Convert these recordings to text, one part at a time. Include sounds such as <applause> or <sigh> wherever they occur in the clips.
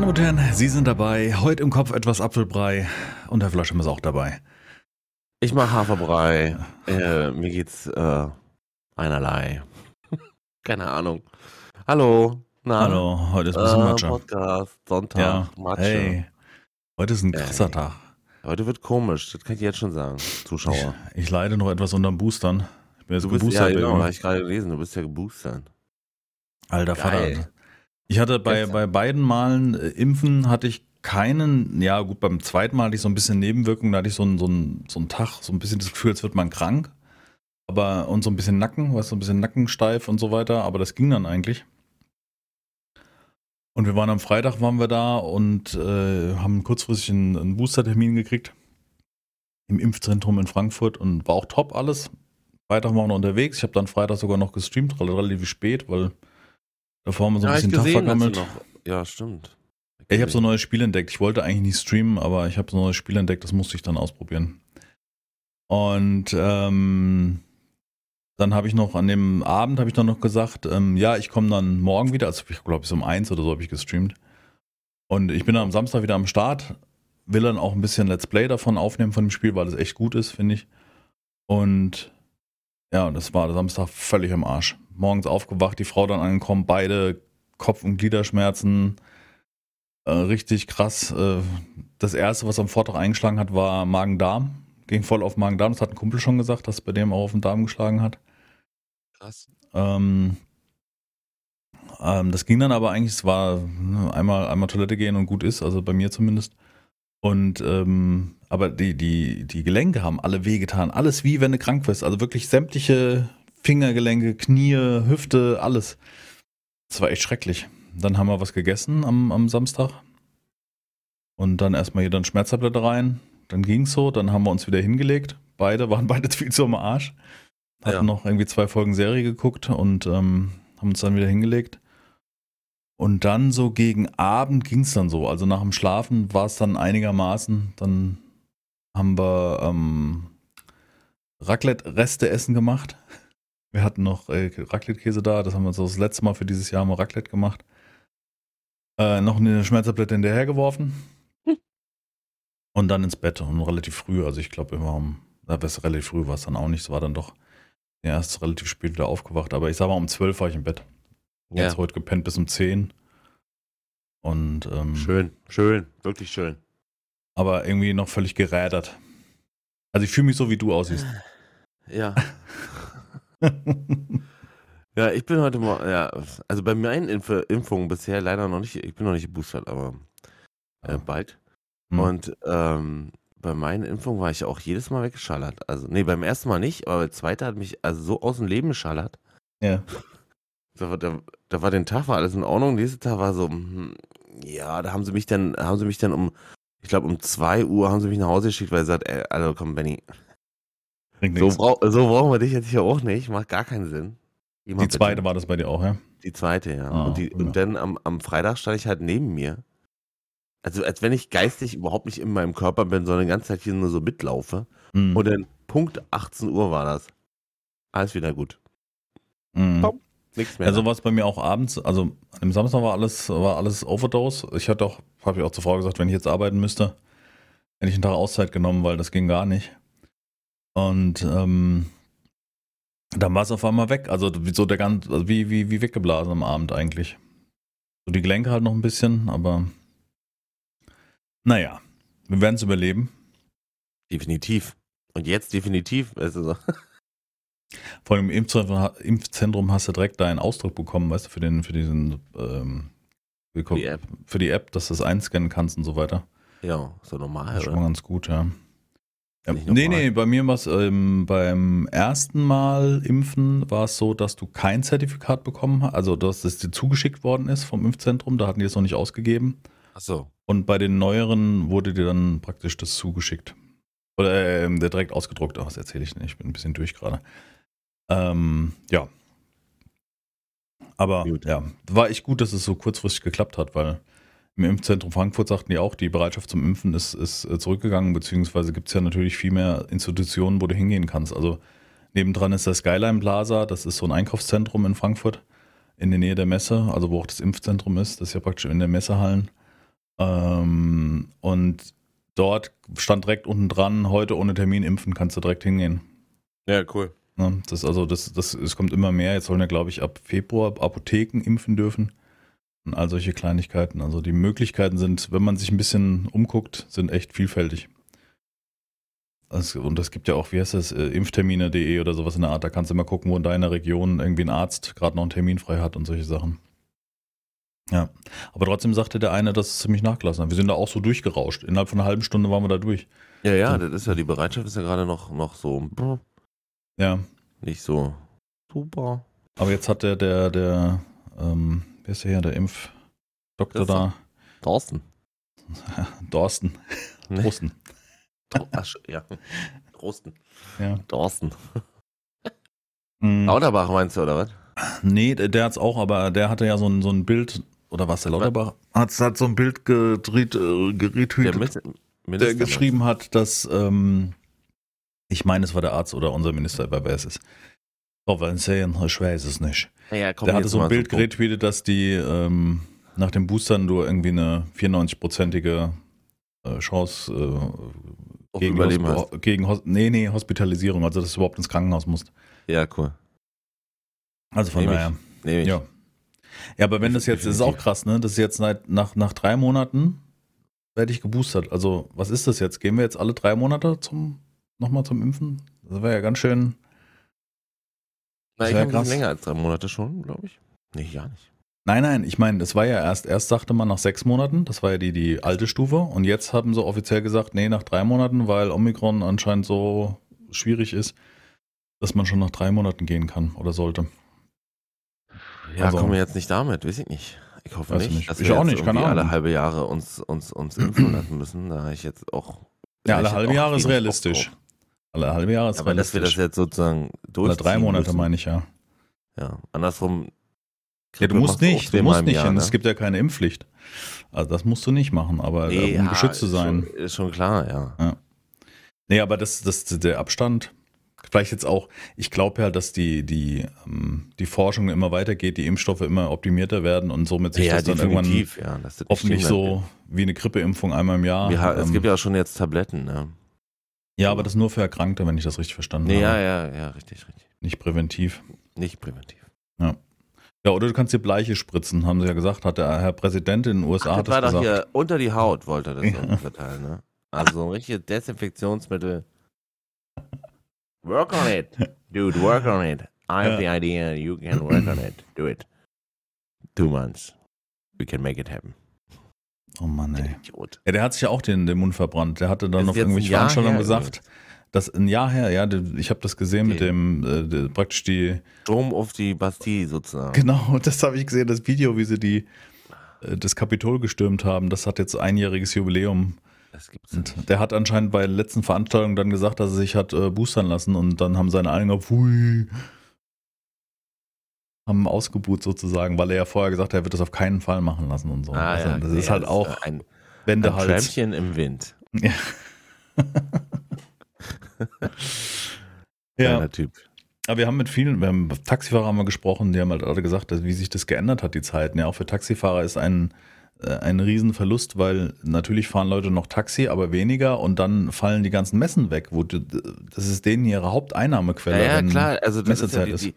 Meine Damen und Herren, Sie sind dabei. Heute im Kopf etwas Apfelbrei und Herr Flaschem ist auch dabei. Ich mache Haferbrei. Äh, mir geht's äh, einerlei. <laughs> Keine Ahnung. Hallo. Na? Hallo, heute ist ein bisschen äh, Matsche. Podcast, Sonntag, ja. Matsche. Hey, heute ist ein krasser hey. Tag. Heute wird komisch, das kann ich jetzt schon sagen, Zuschauer. Ich, ich leide noch etwas unter dem Boostern. Ich bin jetzt du bist, geboostert. Ja, genau, habe ich gerade gelesen, du bist ja geboostert. Alter Geil. Vater. Ich hatte bei, bei beiden Malen äh, Impfen hatte ich keinen, ja gut, beim zweiten Mal hatte ich so ein bisschen Nebenwirkungen, da hatte ich so einen, so, einen, so einen Tag, so ein bisschen das Gefühl, als wird man krank. Aber, und so ein bisschen Nacken, weißt du, so ein bisschen Nackensteif und so weiter, aber das ging dann eigentlich. Und wir waren am Freitag, waren wir da und äh, haben kurzfristig einen, einen Booster-Termin gekriegt im Impfzentrum in Frankfurt und war auch top alles. Freitag waren wir unterwegs. Ich habe dann Freitag sogar noch gestreamt, relativ spät, weil davor haben wir so ein ja, bisschen Tag vergammelt. Ja, stimmt. Ich habe so ein neues Spiel entdeckt. Ich wollte eigentlich nicht streamen, aber ich habe so ein neues Spiel entdeckt, das musste ich dann ausprobieren. Und ähm, dann habe ich noch an dem Abend habe ich dann noch gesagt, ähm, ja, ich komme dann morgen wieder. Also ich glaube, bis um eins oder so habe ich gestreamt. Und ich bin dann am Samstag wieder am Start. Will dann auch ein bisschen Let's Play davon aufnehmen von dem Spiel, weil es echt gut ist, finde ich. Und ja, das war der Samstag völlig im Arsch. Morgens aufgewacht, die Frau dann angekommen, beide Kopf- und Gliederschmerzen, äh, richtig krass. Äh, das erste, was am Vortag eingeschlagen hat, war Magen-Darm. Ging voll auf Magen-Darm. Das hat ein Kumpel schon gesagt, dass bei dem auch auf den Darm geschlagen hat. Krass. Ähm, ähm, das ging dann aber eigentlich, es war ne, einmal, einmal Toilette gehen und gut ist, also bei mir zumindest. Und ähm, aber die, die, die Gelenke haben alle wehgetan. Alles wie wenn du krank wirst. Also wirklich sämtliche Fingergelenke, Knie, Hüfte, alles. Das war echt schrecklich. Dann haben wir was gegessen am, am Samstag. Und dann erstmal hier dann Schmerztablette rein. Dann ging's so. Dann haben wir uns wieder hingelegt. Beide waren <laughs> beide viel zu am Arsch. Hatten ja. noch irgendwie zwei Folgen Serie geguckt und ähm, haben uns dann wieder hingelegt. Und dann so gegen Abend ging's dann so. Also nach dem Schlafen war es dann einigermaßen. Dann haben wir ähm, Raclette-Reste essen gemacht. Wir hatten noch äh, Raclette-Käse da. Das haben wir so das letzte Mal für dieses Jahr mal Raclette gemacht. Äh, noch eine Schmerztablette hinterhergeworfen. Hm. <laughs> Und dann ins Bett und relativ früh. Also ich glaube immer um, na, relativ früh war es dann auch nicht. Es war dann doch ja, erst relativ spät wieder aufgewacht. Aber ich sag mal, um 12 war ich im Bett. Ja. Jetzt heute gepennt bis um 10. Und ähm, schön, schön, wirklich schön. Aber irgendwie noch völlig gerädert. Also ich fühle mich so, wie du aussiehst. Ja. <laughs> <laughs> Ja, ich bin heute mal, ja, also bei meinen Impf Impfungen bisher leider noch nicht, ich bin noch nicht geboostert, aber äh, bald. Hm. Und ähm, bei meinen Impfungen war ich auch jedes Mal weggeschallert. Also, nee, beim ersten Mal nicht, aber der zweite hat mich also so aus dem Leben geschallert. Ja. <laughs> Da, da, da war den Tag, war alles in Ordnung. Nächster Tag war so, hm, ja, da haben sie mich dann, haben sie mich dann um, ich glaube um 2 Uhr haben sie mich nach Hause geschickt, weil sie sagt, ey, also komm, Benny. So, brauch, so brauchen wir dich jetzt hier auch nicht, macht gar keinen Sinn. Die zweite bitte. war das bei dir auch, ja? Die zweite, ja. Ah, und, die, und, dann am, am Freitag stand ich halt neben mir. Also als wenn ich geistig überhaupt nicht in meinem Körper bin, sondern die ganze Zeit hier nur so mitlaufe. Mhm. Und dann Punkt 18 Uhr war das. Alles wieder gut. Mhm. Pop, nichts mehr. Also war es bei mir auch abends, also am Samstag war alles, war alles Overdose. Ich hatte auch, habe ich auch zur Frau gesagt, wenn ich jetzt arbeiten müsste, hätte ich einen Tag Auszeit genommen, weil das ging gar nicht. Und ähm, dann war es auf einmal weg. Also so der ganz, also wie, wie, wie weggeblasen am Abend eigentlich. So die Gelenke halt noch ein bisschen, aber naja, wir werden es überleben. Definitiv. Und jetzt definitiv. Also. <laughs> Vor allem im Impfzentrum, Impfzentrum hast du direkt deinen Ausdruck bekommen, weißt du, für den, für diesen, ähm, für die App, für die App dass du das einscannen kannst und so weiter. Ja, so normal. Das ist schon mal ganz gut, ja. Ja, nee, nee, bei mir war es ähm, beim ersten Mal impfen war es so, dass du kein Zertifikat bekommen hast, also dass es dir zugeschickt worden ist vom Impfzentrum, da hatten die es noch nicht ausgegeben. Ach so. Und bei den neueren wurde dir dann praktisch das zugeschickt. Oder äh, direkt ausgedruckt, Ach, das erzähle ich nicht, ich bin ein bisschen durch gerade. Ähm, ja. Aber gut. ja, war echt gut, dass es so kurzfristig geklappt hat, weil im Impfzentrum Frankfurt sagten die auch, die Bereitschaft zum Impfen ist, ist äh, zurückgegangen, beziehungsweise gibt es ja natürlich viel mehr Institutionen, wo du hingehen kannst. Also nebendran ist das Skyline Plaza, das ist so ein Einkaufszentrum in Frankfurt, in der Nähe der Messe, also wo auch das Impfzentrum ist, das ist ja praktisch in der Messehallen. Ähm, und dort stand direkt unten dran, heute ohne Termin impfen, kannst du direkt hingehen. Ja, cool. Ne? Das also das, das, es kommt immer mehr. Jetzt sollen ja, glaube ich, ab Februar Apotheken impfen dürfen. Und all solche Kleinigkeiten. Also die Möglichkeiten sind, wenn man sich ein bisschen umguckt, sind echt vielfältig. Also, und es gibt ja auch, wie heißt das, äh, impftermine.de oder sowas in der Art. Da kannst du immer gucken, wo in deiner Region irgendwie ein Arzt gerade noch einen Termin frei hat und solche Sachen. Ja, aber trotzdem sagte der eine, dass es ziemlich nachgelassen hat. Wir sind da auch so durchgerauscht. Innerhalb von einer halben Stunde waren wir da durch. Ja, ja, das ist ja, die Bereitschaft ist ja gerade noch, noch so, Ja, nicht so super. aber jetzt hat der, der, der, ähm, wer ist der hier, der Impfdoktor da, Thorsten. <laughs> Dorsten, Nee. Sch- ja. Thorsten. Ja. Thorsten. Mhm. Lauterbach meinst du, oder was? Nee, der, der hat's auch, aber der hatte ja so ein, so ein Bild, oder was, der Lauterbach? Hat, hat so ein Bild gedreht, äh, Der Minister, der geschrieben hat, dass, ähm, ich meine, es war der Arzt oder unser Minister, wer weiß es. Frau Weinseyen, ich weiß es nicht. Ja, komm, Der hatte so ein Bild geretweetet, dass die ähm, nach den Boostern nur irgendwie eine 94-prozentige äh, Chance äh, gegen, Überleben Hosp- gegen Hos nee, nee, Hospitalisierung, also dass du überhaupt ins Krankenhaus musst. Ja, cool. Also von Nehm ich. daher. Nee, Ja. Ja, aber wenn das jetzt, das ist auch krass, ne? Das ist jetzt nach, nach drei Monaten werde ich geboostert. Also, was ist das jetzt? Gehen wir jetzt alle drei Monate zum, nochmal zum Impfen? Das wäre ja ganz schön. Na, ich habe länger als drei Monate schon, glaube ich. Nee, ja nicht. Nein, nein, ich meine, das war ja erst, erst sagte man nach sechs Monaten, das war ja die, die alte Stufe. Und jetzt haben sie offiziell gesagt, nee, nach drei Monaten, weil Omikron anscheinend so schwierig ist, dass man schon nach drei Monaten gehen kann oder sollte. Ja, Also- kommen wir jetzt nicht damit, weiß ich nicht. Ich hoffe nicht, nicht. dass Ich wir auch nicht, keine alle halbe Jahre uns, uns, uns impfen lassen müssen. Da habe ich jetzt auch. Ja, alle halbe Jahre ist realistisch. Alle halbe Jahre ist Aber dass wir das jetzt sozusagen Alle durchziehen drei Monate müssen. meine ich ja. Ja, andersrum. Ja, du musst nicht, du musst nicht Jahr, hin. ne? Es gibt ja keine Impfpflicht. Also das musst du nicht machen, aber Nee, um ja, geschützt zu sein. Schon, ist schon klar, ja. Nee, aber das, das, der Abstand, vielleicht jetzt auch, ich glaube ja, dass die, die, ähm, die Forschung immer weitergeht, die Impfstoffe immer optimierter werden und somit sich ja, das dann irgendwann definitiv, ja. Das hoffentlich so wie eine Grippeimpfung einmal im Jahr. Ha- es ähm, gibt ja auch schon jetzt Tabletten, ne? Ja, aber das nur für Erkrankte, wenn ich das richtig verstanden Nee, ja, habe. ja, ja, richtig, richtig. Nicht präventiv. Nicht präventiv. Ja, oder du kannst dir Bleiche spritzen, haben sie ja gesagt, hat der Herr Präsident in den USA Ach, hat das war das doch gesagt. hier unter die Haut, wollte er das Ja. verteilen, ne? Also so ein richtiges Desinfektionsmittel. Work on it. Dude, work on it. I have Ja. the idea. You can work on it. Do it. Two months. We can make it happen. Oh Mann, ey. Idiot. Ja, der hat sich ja auch den, den Mund verbrannt. Der hatte dann Das auf irgendwelche Veranstaltungen gesagt, dass ein Jahr her, ja, ich habe das gesehen mit Okay. dem, äh, praktisch die, Strom auf die Bastille sozusagen. genau, <laughs> das habe ich gesehen, das Video, wie sie die, äh, das Kapitol gestürmt haben. Das hat jetzt einjähriges Jubiläum. Das gibt's nicht. Und der hat anscheinend bei der letzten Veranstaltung dann gesagt, dass er sich hat äh, boostern lassen und dann haben seine Anhänger, pfui, haben ausgebuht sozusagen, weil er ja vorher gesagt hat, er wird das auf keinen Fall machen lassen und so. Ah, also, ja, das ist halt das auch ein, ein Wendehals. Träumchen im Wind. Ja. <laughs> ja. Typ. Aber wir haben mit vielen, wir haben mit Taxifahrer haben wir gesprochen, die haben halt alle gesagt, dass, wie sich das geändert hat, die Zeiten. Ja, auch für Taxifahrer ist ein, äh, ein Riesenverlust, weil natürlich fahren Leute noch Taxi, aber weniger und dann fallen die ganzen Messen weg. Wo, du- das ist denen ihre Haupteinnahmequelle. Ja, ja wenn klar, also das ist, ja Messezeit die, ist. die,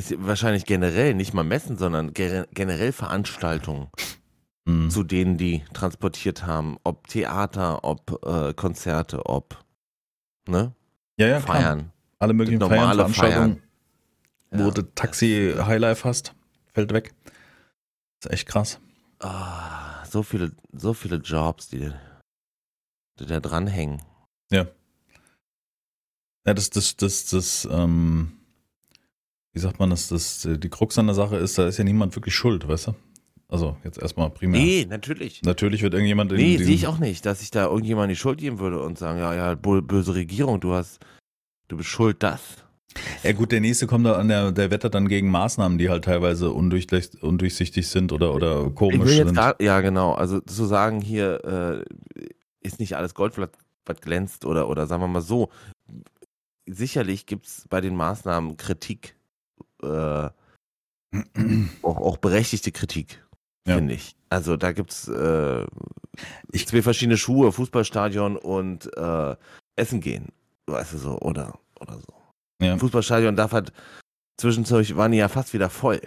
ist wahrscheinlich generell nicht mal Messen, sondern ge- generell Veranstaltungen, Hm. zu denen die transportiert haben, ob Theater, ob äh, Konzerte, ob ne, Ja, ja, klar. Feiern. Alle möglichen Feiern, Normale Veranstaltungen, Feiern. wo Ja. du Taxi Highlife hast, fällt weg. Das ist echt krass. Ah, so viele, so viele Jobs, die, die da dranhängen. Ja, das, das, das, das, ähm, wie sagt man das, das, die Krux an der Sache ist, da ist ja niemand wirklich schuld, weißt du? Also jetzt erstmal primär. Nee, natürlich. Natürlich wird irgendjemand in Nee, sehe ich auch nicht, dass ich da irgendjemand die Schuld geben würde und sagen, ja, ja, böse Regierung, du hast, du bist schuld, das. Ja gut, der nächste kommt da an, der, der wettert dann gegen Maßnahmen, die halt teilweise undurchsichtig sind oder, oder komisch sind. grad, ja, genau. Also zu sagen, hier äh, ist nicht alles Gold, was was glänzt oder, oder sagen wir mal so. Sicherlich gibt es bei den Maßnahmen Kritik, äh, auch, auch berechtigte Kritik, Ja. finde ich. Also da gibt's äh, zwei verschiedene Schuhe, Fußballstadion und äh, Essen gehen. Weißt du so, oder, oder so. Ja. Fußballstadion darf halt zwischendurch waren die ja fast wieder voll.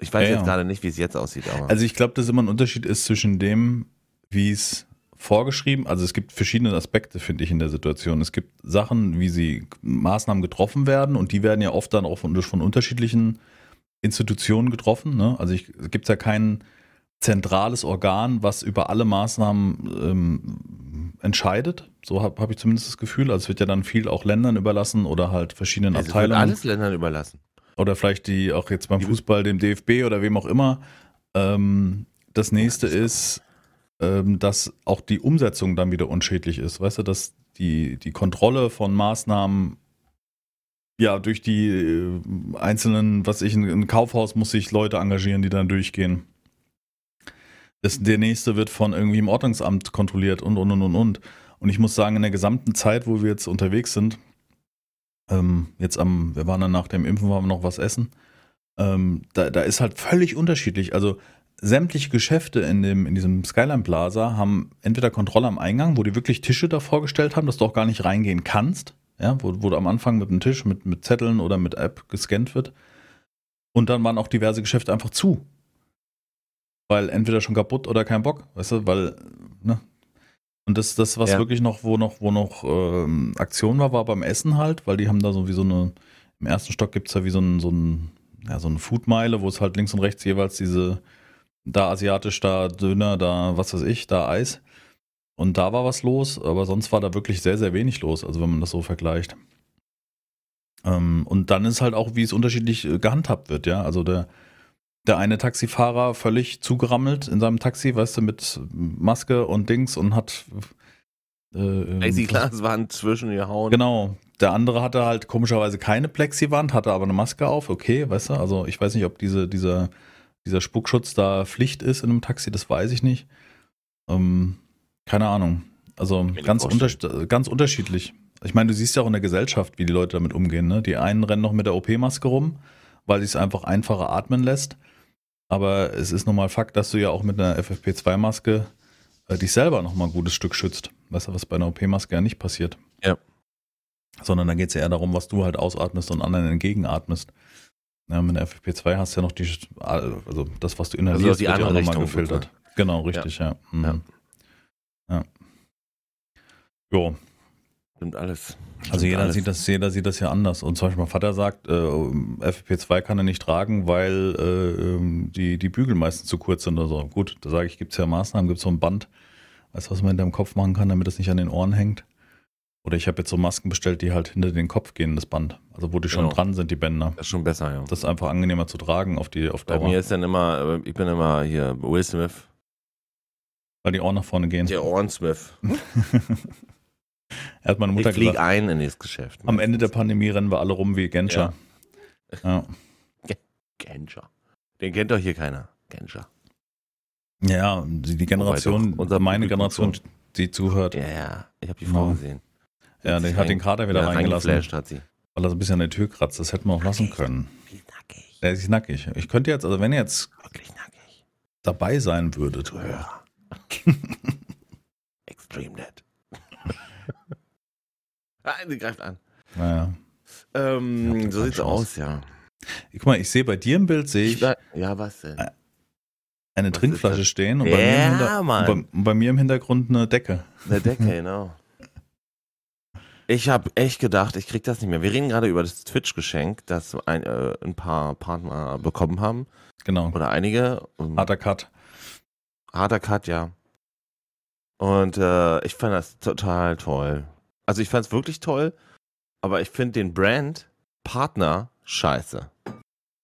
Ich weiß ja, jetzt gerade nicht, wie es jetzt aussieht. Aber. Also ich glaube, dass immer ein Unterschied ist zwischen dem, wie es vorgeschrieben, also es gibt verschiedene Aspekte, finde ich, in der Situation. Es gibt Sachen, wie sie Maßnahmen getroffen werden und die werden ja oft dann auch von, von unterschiedlichen Institutionen getroffen. Ne? Also ich, es gibt ja kein zentrales Organ, was über alle Maßnahmen ähm, entscheidet. So habe hab ich zumindest das Gefühl. Also es wird ja dann viel auch Ländern überlassen oder halt verschiedenen also Abteilungen. Es wird alles Ländern überlassen. Oder vielleicht die auch jetzt beim Fußball, dem DFB oder wem auch immer. Ähm, das nächste ist, ähm, dass auch die Umsetzung dann wieder unschädlich ist. Weißt du, dass die, die Kontrolle von Maßnahmen ja durch die äh, einzelnen, was ich, ein Kaufhaus muss sich Leute engagieren, die dann durchgehen. Das, der nächste wird von irgendwie im Ordnungsamt kontrolliert und und und und und. Und ich muss sagen, in der gesamten Zeit, wo wir jetzt unterwegs sind, ähm, jetzt am, wir waren dann nach dem Impfen, waren wir noch was essen. Ähm, da, da ist halt völlig unterschiedlich. Also sämtliche Geschäfte in, dem, in diesem Skyline Plaza haben entweder Kontrolle am Eingang, wo die wirklich Tische da vorgestellt haben, dass du auch gar nicht reingehen kannst, ja, wo, wo du am Anfang mit einem Tisch mit, mit Zetteln oder mit App gescannt wird. Und dann waren auch diverse Geschäfte einfach zu. Weil entweder schon kaputt oder kein Bock, weißt du, weil, ne? Und das, das was ja. wirklich noch, wo noch, wo noch ähm, Aktion war, war beim Essen halt, weil die haben da so wie so eine, im ersten Stock gibt es ja wie so ein, so ein, ja, so eine Foodmeile, wo es halt links und rechts jeweils diese da asiatisch, da Döner, da was weiß ich, da Eis. Und da war was los, aber sonst war da wirklich sehr, sehr wenig los, also wenn man das so vergleicht. Ähm, und dann ist halt auch, wie es unterschiedlich äh, gehandhabt wird, ja. Also der, der eine Taxifahrer völlig zugerammelt in seinem Taxi, weißt du, mit Maske und Dings und hat. Äh, Plexiglaswand zwischen ihr Hauen. Genau. Der andere hatte halt komischerweise keine Plexiwand, hatte aber eine Maske auf, okay, weißt du. Also ich weiß nicht, ob diese, dieser dieser Spuckschutz da Pflicht ist in einem Taxi, das weiß ich nicht. Ähm, keine Ahnung. Also ganz, unter, ganz unterschiedlich. Ich meine, du siehst ja auch in der Gesellschaft, wie die Leute damit umgehen. Ne? Die einen rennen noch mit der OP-Maske rum, weil sie es einfach einfacher atmen lässt. Aber es ist nun mal Fakt, dass du ja auch mit einer FFP2-Maske äh, dich selber noch mal ein gutes Stück schützt. Weißt du, was bei einer OP-Maske ja nicht passiert. Ja. Sondern da geht es ja eher darum, was du halt ausatmest und anderen entgegenatmest. Ja, mit der FFP2 hast du ja noch die, also das, was du inhalierst, also die wird ja nochmal gefiltert. Bitte. Genau, richtig, ja. Ja. Mhm. ja. Jo. Stimmt alles. Stimmt also jeder alles. sieht das, jeder sieht das ja anders. Und zum Beispiel mein Vater sagt, äh, FFP2 kann er nicht tragen, weil äh, ähm, die, die Bügel meistens zu kurz sind oder so. Gut, da sage ich, gibt es ja Maßnahmen, gibt es so ein Band, weißt du, was man in deinem Kopf machen kann, damit es nicht an den Ohren hängt. Oder ich habe jetzt so Masken bestellt, die halt hinter den Kopf gehen, das Band. Also wo die schon genau. dran sind, die Bänder. Das ist schon besser, ja. Das ist einfach angenehmer zu tragen auf die auf Dauer. Bei mir ist dann immer, ich bin immer hier Will Smith. Weil die Ohren nach vorne gehen. Der Ohrensmith. <laughs> er hat meine Mutter ich flieg gesagt, ein in das Geschäft. Am Ende der Pandemie rennen wir alle rum wie Genscher. Ja. ja. <laughs> Genscher. Den kennt doch hier keiner. Genscher. Ja, die, Generation, unser meine Generation, die zuhört. Ja, ja, ich habe die Frau ja. gesehen. Ja, der hat den Kater wieder ja, reingelassen. Hat sie. Weil er so ein bisschen an der Tür kratzt. Das hätten wir auch lassen können. Nackig. Der ist nackig. Ich könnte jetzt, also wenn ihr jetzt Wirklich nackig. dabei sein würdet. Ja. <laughs> Extreme nett. <laughs> ah, sie greift an. Naja. Ähm, so sieht's aus, ja. Guck mal, ich sehe bei dir im Bild, sehe ich. Ja, was denn? Eine was Trinkflasche stehen und, ja, bei mir und bei, bei mir im Hintergrund eine Decke. Eine Decke, <laughs> genau. Ich habe echt gedacht, ich krieg das nicht mehr. Wir reden gerade über das Twitch-Geschenk, das ein, äh, ein paar Partner bekommen haben. Genau. Oder einige. Harter Cut. Harter Cut, ja. Und äh, ich fand das total toll. Also ich fand es wirklich toll, aber ich finde den Brand Partner scheiße.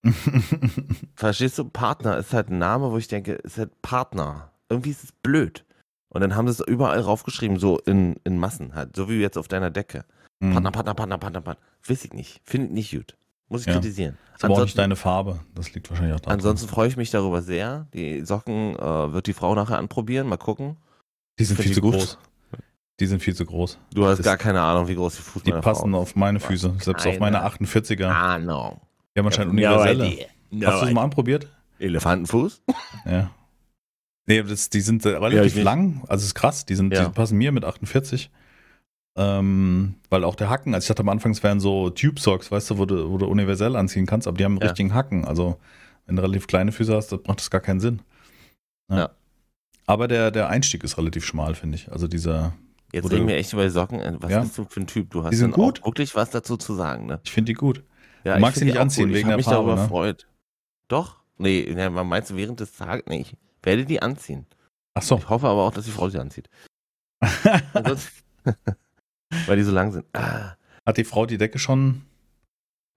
<laughs> Verstehst du? Partner ist halt ein Name, wo ich denke, ist halt Partner. Irgendwie ist es blöd. Und dann haben sie es überall raufgeschrieben, so in, in Massen halt, so wie jetzt auf deiner Decke. Mhm. Partner, Partner, Partner, Partner, Partner. Weiß ich nicht. Finde ich nicht gut. Muss ich ja. kritisieren. Das ist aber auch nicht deine Farbe. Das liegt wahrscheinlich auch da. Ansonsten freue ich mich darüber sehr. Die Socken äh, wird die Frau nachher anprobieren. Mal gucken. Die sind viel zu gut. groß. Die sind viel zu groß. Du hast das gar keine Ahnung, wie groß die Fuß Die passen Frau auf meine Füße. Selbst auf meine 48er. Ah, no. Die haben anscheinend universelle. No Hast du es mal anprobiert? Elefantenfuß? Ja. Nee, das, die sind äh, Ja, relativ ich nicht. lang, also ist krass, die, sind, Ja. die passen mir mit 48. Ähm, weil auch der Hacken, also ich dachte am Anfang, es wären so Tube Socks, weißt du, wo du, wo du universell anziehen kannst, aber die haben einen Ja. richtigen Hacken. Also, wenn du relativ kleine Füße hast, das macht das gar keinen Sinn. Ja. Aber der, der Einstieg ist relativ schmal, finde ich. Also dieser, Jetzt reden wir echt über die Socken. Äh, Was Ja. bist du für ein Typ? Du hast Die sind dann auch gut. wirklich was dazu zu sagen, ne? ich finde die gut. Ja, Du magst ich sie nicht auch anziehen gut. wegen ich der hab mich Farbe, darüber ne? gefreut. Doch? Nee, ne, man meinst du während des Tages? Nee, ich werde die anziehen. Ach so. Ich hoffe aber auch, dass die Frau sie anzieht. <laughs> <laughs> Weil die so lang sind. Ah. Hat die Frau die Decke schon?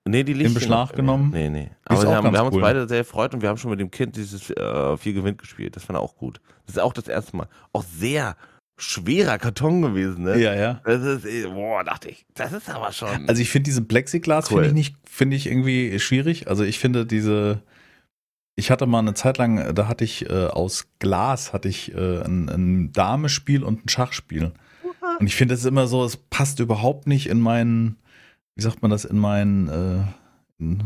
Nee, die liegt In Beschlag noch. genommen? Nee, nee. Aber wir haben, wir haben uns cool. beide sehr gefreut und wir haben schon mit dem Kind dieses äh, viel gewinnt gespielt. Das fand er auch gut. Das ist auch das erste Mal. Auch sehr schwerer Karton gewesen, ne? Ja, ja. Das ist, eh- boah, dachte ich, das ist aber schon. Also ich finde diesen Plexiglas Cool. finde ich nicht, finde ich irgendwie schwierig. Also ich finde diese, ich hatte mal eine Zeit lang, da hatte ich äh, aus Glas hatte ich äh, ein, ein Damespiel und ein Schachspiel. Und ich finde es immer so, es passt überhaupt nicht in meinen, wie sagt man das, in meinen, äh, in,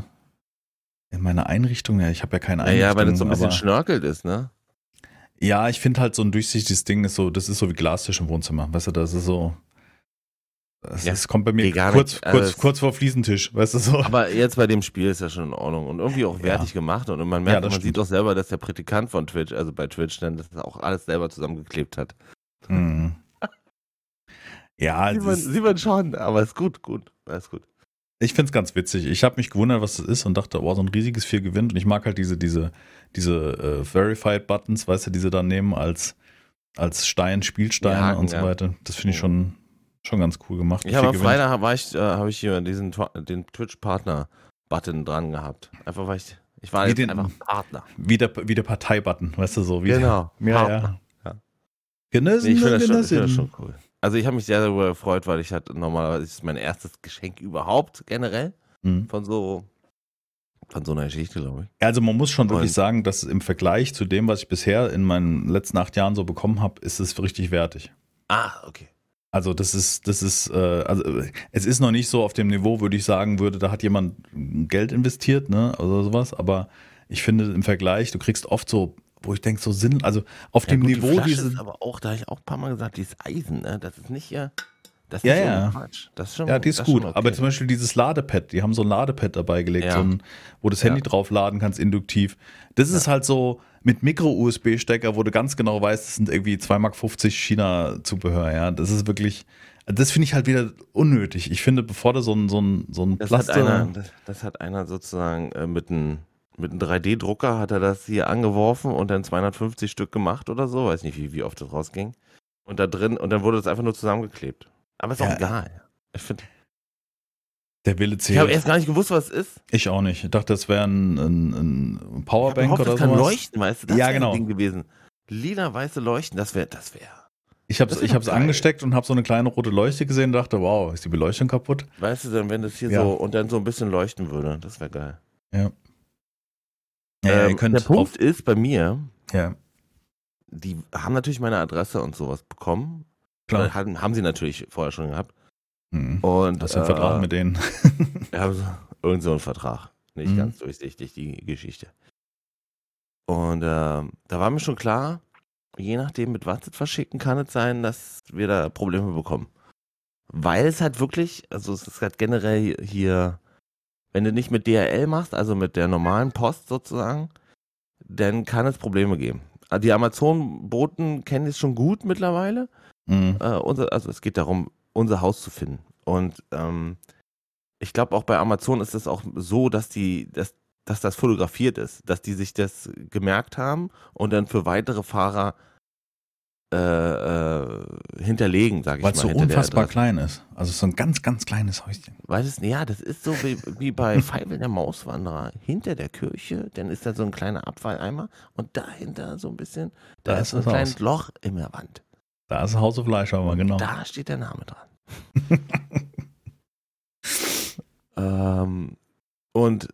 in meine Einrichtung. Ja, ich habe ja keine ja, Einrichtung. ja, weil das so ein bisschen aber, schnörkelt ist, ne? ja, ich finde halt so ein durchsichtiges Ding ist so, das ist so wie Glastisch im Wohnzimmer. Weißt du, das ist so. Das, Ja, kommt bei mir kurz, nicht. Also kurz, es- kurz vor Fliesentisch, weißt du so. Aber jetzt bei dem Spiel ist ja schon in Ordnung und irgendwie auch Ja. wertig gemacht und man Ja, merkt, das man stimmt. sieht auch selber, dass der Praktikant von Twitch, also bei Twitch, dann das auch alles selber zusammengeklebt hat. Mhm. <laughs> Ja, Sieht man, sieht man schon, aber ist gut, gut, ist gut. ich finde es ganz witzig. Ich habe mich gewundert, was das ist und dachte, oh, so ein riesiges Vier gewinnt. Und ich mag halt diese, diese, diese äh, Verified Buttons, weißt du, die sie dann nehmen als, als Stein, Spielsteine und so ja. weiter. Das finde ich schon, schon ganz cool gemacht. Vier gewinnt. Freitag war ich, äh, habe ich hier diesen den Twitch-Partner-Button dran gehabt. Einfach weil ich, ich war Wie den- einfach Partner. Wie der, wie der Parteibutton, weißt du, so wie Genau, <laughs> Der, ja, Partner. ja. Ja. Genossen, Nee, ich finde das, schon- ich find das schon cool. Also ich habe mich sehr darüber gefreut, weil ich hatte normalerweise ist mein erstes Geschenk überhaupt generell Mhm. von so von so einer Geschichte, glaube ich. Also man muss schon wirklich Und- sagen, dass im Vergleich zu dem, was ich bisher in meinen letzten acht Jahren so bekommen habe, ist es richtig wertig. Ah, okay. Also das ist, das ist, äh, also äh, es ist noch nicht so auf dem Niveau, würde ich sagen würde, da hat jemand Geld investiert, ne, oder sowas. Aber ich finde im Vergleich, du kriegst oft so, wo ich denke, so Sinn, also auf Ja, dem gut, die Niveau Flasche diese, ist aber auch, da habe ich auch ein paar Mal gesagt, die ist Eisen, ne? Das ist nicht hier. Das ist Ja, ja. Quatsch. Das ist schon, ja, die ist das gut. okay. Aber zum Beispiel dieses Ladepad, die haben so ein Ladepad dabei gelegt, Ja. so ein, wo das Ja. Handy draufladen kannst, induktiv. Das ist halt so mit Micro-USB-Stecker, wo du ganz genau weißt, das sind irgendwie 2,50 Mark China-Zubehör, ja. Das ist wirklich, das finde ich halt wieder unnötig. Ich finde, bevor du so ein, so ein, so ein Das hat einer, das, das hat einer sozusagen äh, mit einem mit einem 3D-Drucker hat er das hier angeworfen und dann 250 Stück gemacht oder so. Weiß nicht, wie, wie oft das rausging. Und da drin, und dann wurde das einfach nur zusammengeklebt. Aber ist auch Ja. egal. Ich, find, der Wille ich habe zählt. erst gar nicht gewusst, was es ist. Ich auch nicht. Ich dachte, das wäre ein, ein, ein Ich Powerbank gehofft, oder das kann sowas. leuchten, weißt du? Das Ja, genau. ein Ding gewesen. Lila weiße Leuchten, das wäre, das wäre. Ich habe Das es ich hab's geil. angesteckt und habe so eine kleine rote Leuchte gesehen und dachte, wow, ist die Beleuchtung kaputt? Weißt du, dann, wenn das hier Ja. so und dann so ein bisschen leuchten würde, das wäre geil. Ja. Ja, Ähm, der Punkt ist bei mir, ja, die haben natürlich meine Adresse und sowas bekommen. Klar. Oder Haben, haben sie natürlich vorher schon gehabt. Mhm. Und Hast du einen äh, Vertrag mit denen? <laughs> So, irgend so einen Vertrag. Nicht Mhm. ganz durchsichtig, die Geschichte. Und ähm, da war mir schon klar, je nachdem, mit was es verschicken, kann es sein, dass wir da Probleme bekommen. Weil es halt wirklich, also es ist halt generell hier, wenn du nicht mit DRL machst, also mit der normalen Post sozusagen, dann kann es Probleme geben. Also Die Amazon-Boten kennen es schon gut mittlerweile Mhm. äh, unser, also es geht darum, unser Haus zu finden. Und ähm, ich glaube auch bei Amazon ist es auch so, dass die, dass, dass das fotografiert ist, dass die sich das gemerkt haben und dann für weitere Fahrer äh, äh, hinterlegen, sage ich Weil mal. es so unfassbar klein ist. Also so ein ganz, ganz kleines Häuschen. Weißt du, ja, das ist so wie, wie bei <laughs> Feivel der Mauswanderer. Hinter der Kirche, dann ist da so ein kleiner Abfalleimer und dahinter so ein bisschen, da, Da ist so ein kleines. Loch in der Wand. Da ist House of Fleischhauer, genau. Da steht der Name dran. <laughs> ähm, und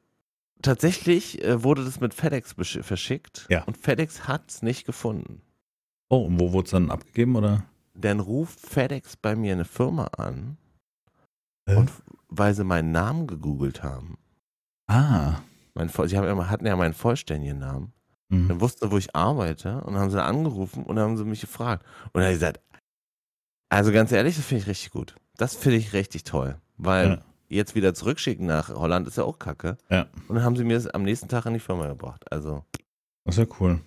tatsächlich äh, wurde das mit FedEx verschickt Ja. und FedEx hat es nicht gefunden. Oh, und wo wurde es dann abgegeben, oder? Dann ruft FedEx bei mir eine Firma an, Äh? und weil sie meinen Namen gegoogelt haben. Ah, Mein, sie haben, hatten ja meinen vollständigen Namen. Mhm. Dann wussten sie, wo ich arbeite und haben sie angerufen und haben sie mich gefragt. Und dann habe ich gesagt, also ganz ehrlich, das finde ich richtig gut. Das finde ich richtig toll. Weil Ja. jetzt wieder zurückschicken nach Holland ist ja auch kacke. Ja. Und dann haben sie mir es am nächsten Tag in die Firma gebracht. Also, Das ist ja cool.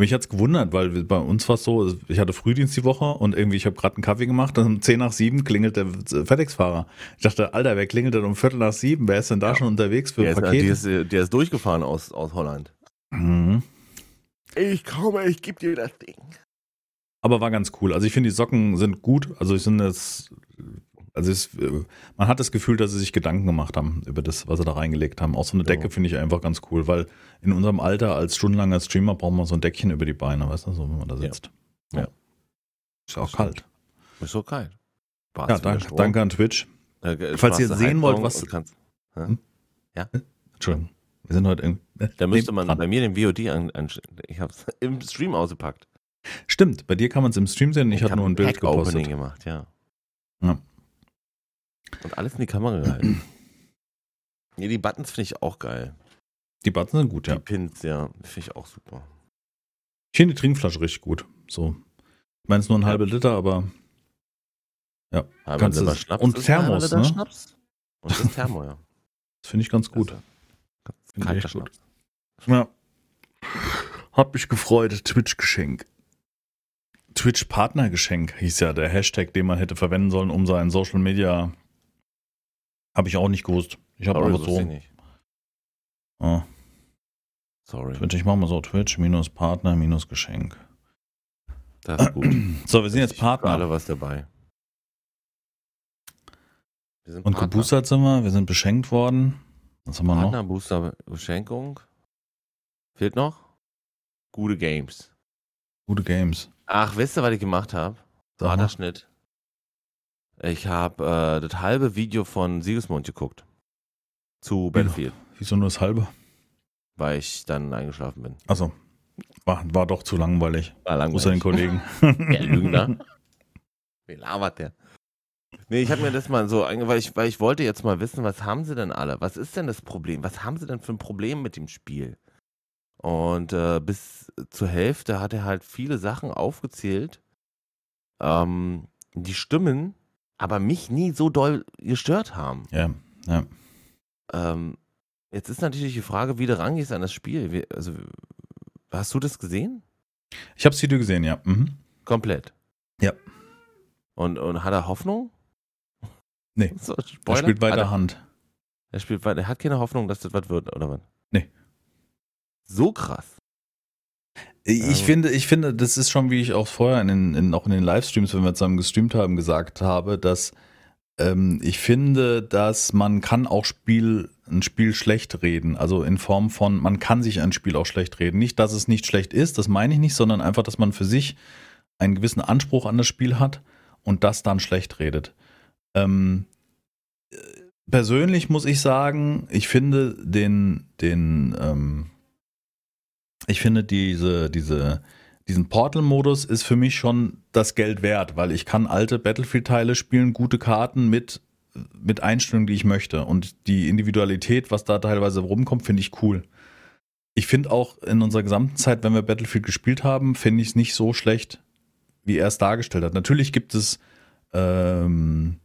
Mich hat's gewundert, weil bei uns war es so, ich hatte Frühdienst die Woche und irgendwie, ich habe gerade einen Kaffee gemacht, dann um 10 nach 7 klingelt der FedEx-Fahrer. Ich dachte, Alter, wer klingelt denn um Viertel nach 7? Wer ist denn da schon unterwegs für der ist, Pakete? der, ist, der ist durchgefahren aus, aus Holland. Mhm. Ich komme, ich gebe dir das Ding. Aber war ganz cool. Also ich finde, die Socken sind gut. Also ich sind jetzt, also es, äh, man hat das Gefühl, dass sie sich Gedanken gemacht haben über das, was sie da reingelegt haben. Auch so eine Ja. Decke finde ich einfach ganz cool, weil in unserem Alter als stundenlanger Streamer braucht man so ein Deckchen über die Beine, weißt du, so wenn man da Ja. sitzt. Ja. Ist ja auch Das kalt. Ist so kalt. Ja, danke, danke an Twitch. Äh, Falls ihr sehen wollt, was- Kannst, Entschuldigung. Wir sind heute irgendwie. Da müsste man bei mir den VOD an, an ich habe es <laughs> im Stream ausgepackt. Stimmt, bei dir kann man es im Stream sehen. Ich, hab habe nur ein Bild Pack-Opening gepostet. gemacht, ja. Ja. Und alles in die Kamera gehalten. <clears throat> nee, die Buttons finde ich auch geil. Die Buttons sind gut, ja. Die Pins, ja, finde ich auch super. Ich finde die Trinkflasche richtig gut. So. Ich meine, es ist nur ein Ja. halber Liter, aber Halber Kannst du- Liter Schnaps und Thermos, ne? Schnaps. Und das Thermo, ja. <laughs> das finde ich ganz gut. Also, ich kalter echt gut. Ja. Hab mich gefreut. Twitch-Geschenk. Twitch-Partnergeschenk hieß ja der Hashtag, den man hätte verwenden sollen, um sein Social Media. Habe ich auch nicht gewusst. Ich habe einfach wusste ich so. nicht. Ah, Sorry. Twitch, ich mach mal so: Twitch-Partner-Geschenk. Das ist gut. <clears throat> So, wir sind jetzt Für alle Partner. was dabei. Wir sind Und Partner. geboostert sind wir. Wir sind beschenkt worden. Was haben wir noch? Partner, Booster, Beschenkung. Fehlt noch? Gute Games. Gute Games. Ach, wisst ihr, was ich gemacht habe? Radarschnitt. Ich habe äh, das halbe Video von Siegesmund geguckt. Zu Battlefield, Wieso nur das halbe? weil ich dann eingeschlafen bin. Achso. War, war doch zu langweilig. War Grüß an den langweilig. Kollegen. <laughs> Der Lügner. Wie labert der? Nee, ich habe mir das mal so weil ich, weil ich wollte jetzt mal wissen, was haben sie denn alle? Was ist denn das Problem? Was haben sie denn für ein Problem mit dem Spiel? Und äh, bis zur Hälfte hat er halt viele Sachen aufgezählt, ähm, die stimmen, aber mich nie so doll gestört haben. Ja, ja. Ähm, jetzt ist natürlich die Frage, wie du rangehst an das Spiel. Wie, also, hast du das gesehen? Ich habe das Video gesehen, ja. Mhm. Komplett. Ja. Und, und hat er Hoffnung? Nee. <laughs> So, Er spielt weiter Hat er, Hand. er spielt weiter. Er hat keine Hoffnung, dass das was wird, oder was? Nee. So krass. Ich Ja. finde, ich finde, das ist schon, wie ich auch vorher in, den- in, auch in den Livestreams, wenn wir zusammen gestreamt haben, gesagt habe, dass ähm, ich finde, dass man kann auch Spiel, ein Spiel schlecht reden. Also in Form von, man kann sich ein Spiel auch schlecht reden. Nicht, dass es nicht schlecht ist, das meine ich nicht, sondern einfach, dass man für sich einen gewissen Anspruch an das Spiel hat und das dann schlecht redet. Ähm, äh, persönlich muss ich sagen, ich finde den, den, ähm, ich finde diese, diese, diesen Portal-Modus ist für mich schon das Geld wert, weil ich kann alte Battlefield-Teile spielen, gute Karten mit, mit Einstellungen, die ich möchte. Und die Individualität, was da teilweise rumkommt, finde ich cool. Ich finde auch in unserer gesamten Zeit, wenn wir Battlefield gespielt haben, finde ich es nicht so schlecht, wie er es dargestellt hat. Natürlich gibt es ähm,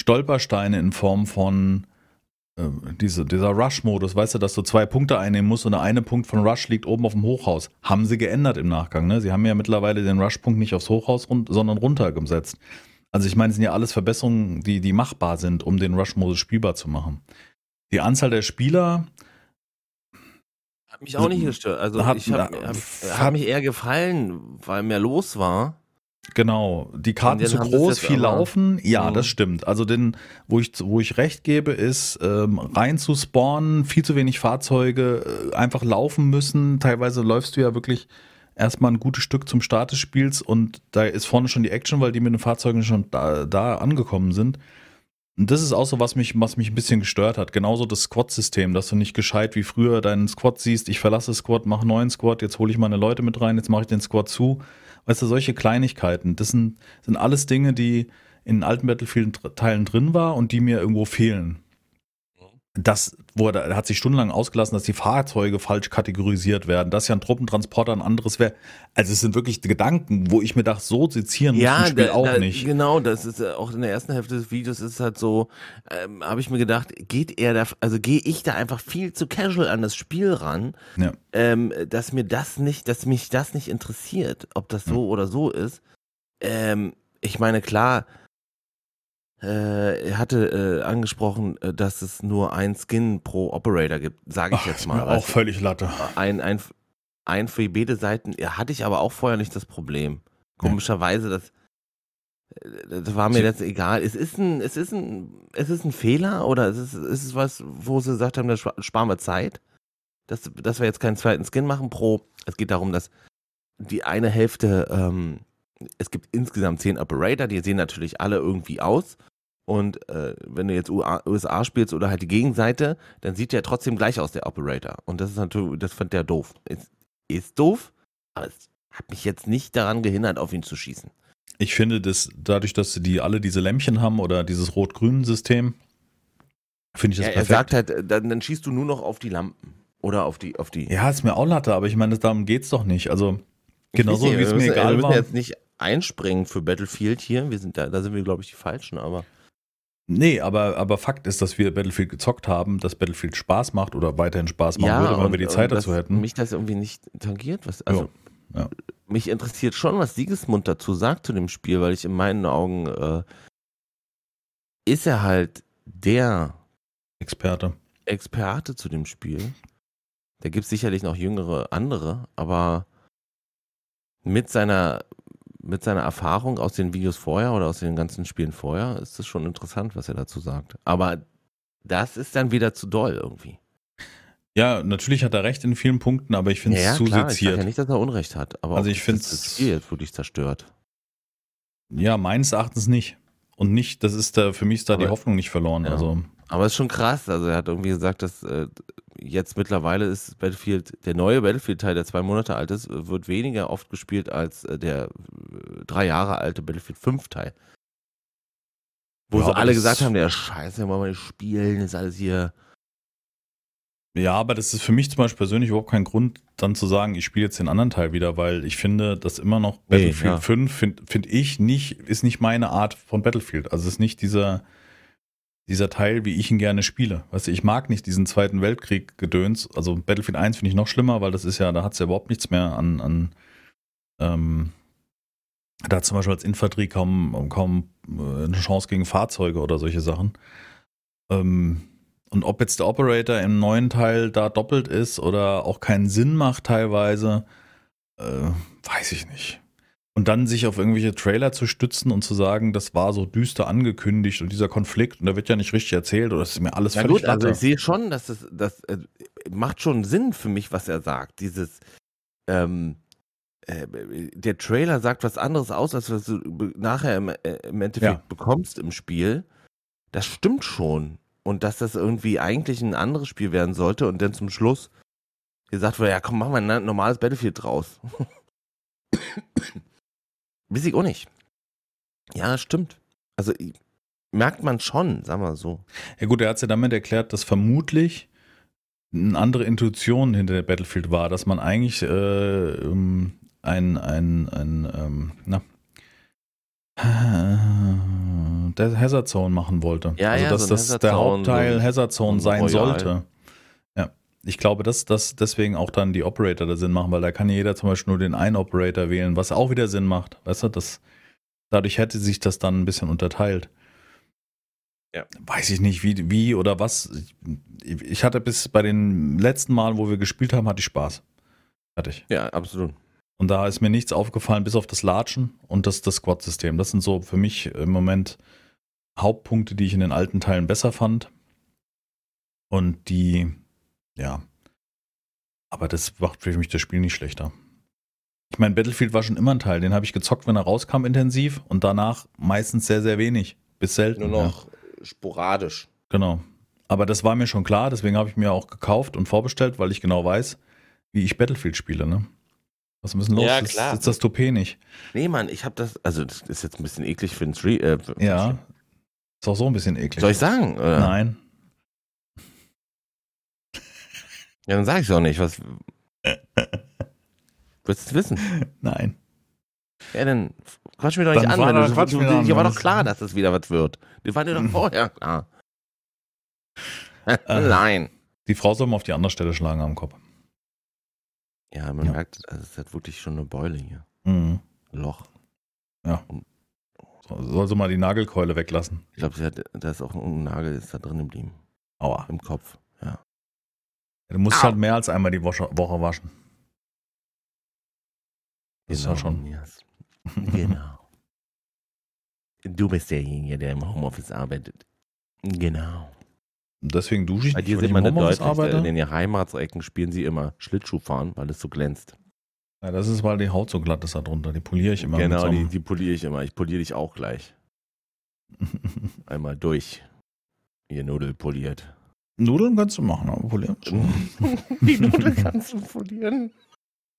Stolpersteine in Form von diese, dieser Rush-Modus, weißt du, dass du zwei Punkte einnehmen musst und der eine Punkt von Rush liegt oben auf dem Hochhaus. Haben sie geändert im Nachgang, ne? Sie haben ja mittlerweile den Rush-Punkt nicht aufs Hochhaus, run sondern runtergesetzt. Also ich meine, es sind ja alles Verbesserungen, die, die machbar sind, um den Rush-Modus spielbar zu machen. Die Anzahl der Spieler, Hat mich auch nicht gestört. Also Hat- ich habe hab, hab mich eher gefallen, weil mehr los war. Genau, die Karten zu groß, viel laufen, ja, Mhm. das stimmt. Also den, wo ich, wo ich recht gebe, ist ähm, rein zu spawnen, viel zu wenig Fahrzeuge, äh, einfach laufen müssen. Teilweise läufst du ja wirklich erstmal ein gutes Stück zum Start des Spiels und da ist vorne schon die Action, weil die mit den Fahrzeugen schon da, da angekommen sind. Und das ist auch so, was mich, was mich ein bisschen gestört hat. Genauso das Squad-System, dass du nicht gescheit wie früher deinen Squad siehst, ich verlasse Squad, mache neuen Squad, jetzt hole ich meine Leute mit rein, jetzt mache ich den Squad zu. Weißt du, solche Kleinigkeiten, das sind, sind alles Dinge, die in alten Battlefield-Teilen drin war und die mir irgendwo fehlen. Das, wo er, hat sich stundenlang ausgelassen, dass die Fahrzeuge falsch kategorisiert werden, dass ja ein Truppentransporter ein anderes wäre. Also es sind wirklich Gedanken, wo ich mir dachte, so sezieren ja, muss ein Spiel da, auch da, nicht. Genau, das ist äh, auch in der ersten Hälfte des Videos ist halt so, ähm, habe ich mir gedacht, geht er da, also gehe ich da einfach viel zu casual an das Spiel ran, Ja. ähm, dass mir das nicht, dass mich das nicht interessiert, ob das so oder so ist. Ähm, ich meine, klar, äh, er hatte äh, angesprochen, äh, dass es nur ein Skin pro Operator gibt, sage ich Ach, jetzt ist mal. mir auch völlig Latte. ein, ein, ein für beide Seiten, hatte ich aber auch vorher nicht das Problem. Komischerweise, das, äh, das war mir jetzt egal. Es ist ein, es ist ein, es ist ein Fehler oder es ist, es ist was, wo sie gesagt haben, da spa- sparen wir Zeit. Dass, dass wir jetzt keinen zweiten Skin machen pro. Es geht darum, dass die eine Hälfte, ähm, es gibt insgesamt zehn Operator, die sehen natürlich alle irgendwie aus. Und äh, wenn du jetzt USA spielst oder halt die Gegenseite, dann sieht der trotzdem gleich aus, der Operator. Und das ist natürlich, das fand der doof. Ist, ist doof, aber es hat mich jetzt nicht daran gehindert, auf ihn zu schießen. Ich finde, dass dadurch, dass die alle diese Lämpchen haben oder dieses Rot-Grün-System, finde ich das Ja, er perfekt. sagt halt, äh, dann, dann schießt du nur noch auf die Lampen. Oder auf die, auf die. ja, ist mir auch Latte, aber ich meine, darum geht's doch nicht. Also genauso wie es wir mir müssen, Wir egal müssen war. jetzt nicht einspringen für Battlefield hier. Wir sind da, da sind wir, glaube ich, die Falschen, aber. Nee, aber, aber Fakt ist, dass wir Battlefield gezockt haben, dass Battlefield Spaß macht oder weiterhin Spaß machen würde, wenn und- wir die Zeit dazu hätten. Mich das irgendwie nicht tangiert. Was, also, Ja, ja. mich interessiert schon, was Siegesmund dazu sagt zu dem Spiel, weil ich in meinen Augen äh, ist er halt der Experte. Experte zu dem Spiel. Da gibt es sicherlich noch jüngere andere, aber mit seiner, mit seiner Erfahrung aus den Videos vorher oder aus den ganzen Spielen vorher ist es schon interessant, was er dazu sagt. Aber das ist dann wieder zu doll irgendwie. Ja, natürlich hat er recht in vielen Punkten, aber ich finde es zu klar, ich seziert. ja nicht, dass er Unrecht hat, aber Also ich das Spiel jetzt wirklich zerstört. Ja, meines Erachtens nicht. Und nicht, das ist da, für mich ist da die Aber- Hoffnung nicht verloren. Ja. Also, Aber es ist schon krass. Also er hat irgendwie gesagt, dass äh, jetzt mittlerweile ist Battlefield, der neue Battlefield-Teil, der zwei Monate alt ist, wird weniger oft gespielt als äh, der äh, drei Jahre alte Battlefield 5-Teil. Wo Ja, so alle gesagt haben, der Scheiße, wollen wir nicht spielen, ist alles hier. ja, aber das ist für mich zum Beispiel persönlich überhaupt kein Grund, dann zu sagen, ich spiele jetzt den anderen Teil wieder, weil ich finde, dass immer noch Nee, Battlefield ja. 5 finde find ich nicht, ist nicht meine Art von Battlefield. Also es ist nicht dieser, dieser Teil, wie ich ihn gerne spiele. Weißt du, ich mag nicht diesen Zweiten Weltkrieg Gedöns. Also Battlefield 1 finde ich noch schlimmer, weil das ist ja, da hat es ja überhaupt nichts mehr an, an ähm, da hat zum Beispiel als Infanterie kaum, kaum äh, eine Chance gegen Fahrzeuge oder solche Sachen. Ähm, und ob jetzt der Operator im neuen Teil da doppelt ist oder auch keinen Sinn macht teilweise, äh, weiß ich nicht. Und dann sich auf irgendwelche Trailer zu stützen und zu sagen, das war so düster angekündigt und dieser Konflikt und da wird ja nicht richtig erzählt oder das ist mir alles Na völlig gut, also ich sehe schon, dass es das äh, macht schon Sinn für mich, was er sagt. Dieses ähm, äh, der Trailer sagt was anderes aus, als was du nachher im, äh, im Endeffekt Ja. bekommst im Spiel. Das stimmt schon. Und dass das irgendwie eigentlich ein anderes Spiel werden sollte und dann zum Schluss gesagt wurde, ja komm, machen wir ein normales Battlefield draus. Weiß ich auch nicht. Ja, stimmt. Also merkt man schon, sagen wir so. Ja gut, er hat es ja damit erklärt, dass vermutlich eine andere Intuition hinter der Battlefield war, dass man eigentlich äh, ähm, ein, ein, ein ähm, na, der Hazard Zone machen wollte. Ja, also ja, dass so ein das der Hauptteil ein- Hazard Zone ein sein Royal. sollte. Ich glaube, dass, dass deswegen auch dann die Operator da Sinn machen, weil da kann jeder zum Beispiel nur den einen Operator wählen, was auch wieder Sinn macht. Weißt du, das, dadurch hätte sich das dann ein bisschen unterteilt. Ja. Weiß ich nicht, wie, wie oder was. Ich, ich hatte bis bei den letzten Malen, wo wir gespielt haben, hatte ich Spaß. Hatte ich. Ja, absolut. Und da ist mir nichts aufgefallen, bis auf das Latschen und das, das Squad-System. Das sind so für mich im Moment Hauptpunkte, die ich in den alten Teilen besser fand. Und die, ja. Aber das macht für mich das Spiel nicht schlechter. Ich meine, Battlefield war schon immer ein Teil. Den habe ich gezockt, wenn er rauskam, intensiv. Und danach meistens sehr, sehr wenig. Bis selten. Nur ja. noch sporadisch. Genau. Aber das war mir schon klar, deswegen habe ich mir auch gekauft und vorbestellt, weil ich genau weiß, wie ich Battlefield spiele, ne? Was ist denn los? Ja, Ist- klar. Ist das Toupet nicht? Nee, Mann, ich habe das, also das ist jetzt ein bisschen eklig für den Stream. Äh, Ja. Ist auch so ein bisschen eklig. Soll ich sagen? Oder? Nein. Ja, dann sag ich auch nicht. Was. <laughs> Willst du wissen? Nein. Ja, dann quatsch mir doch nicht Dann an. war quatsch mir an, dir war doch es- klar, dass das wieder was wird. Das war dir doch <laughs> vorher klar. Äh. <laughs> Nein. Die Frau soll mal auf die andere Stelle schlagen am Kopf. Ja, man Ja. merkt, also es hat wirklich schon eine Beule hier. Mhm. Loch. So, soll sie mal die Nagelkeule weglassen. Ich glaube, da ist auch ein Nagel ist da drin geblieben. Aua. Im Kopf. Du musst Au. halt mehr als einmal die Woche, Woche waschen. Ist ja schon. Yes. Genau. Du bist derjenige, der im Homeoffice arbeitet. Genau. Deswegen dusche ich Bei dir sind ich im meine Homeoffice deutlich, arbeite. in den Heimatsecken spielen sie immer Schlittschuh fahren, weil es so glänzt. Ja, das ist, weil die Haut so glatt ist da drunter. Die poliere ich immer genau, die, die poliere ich immer. Ich poliere dich auch gleich. <laughs> Einmal durch. Ihr Nudel poliert. Nudeln kannst du machen, aber polieren. <laughs> die Nudel kannst du polieren.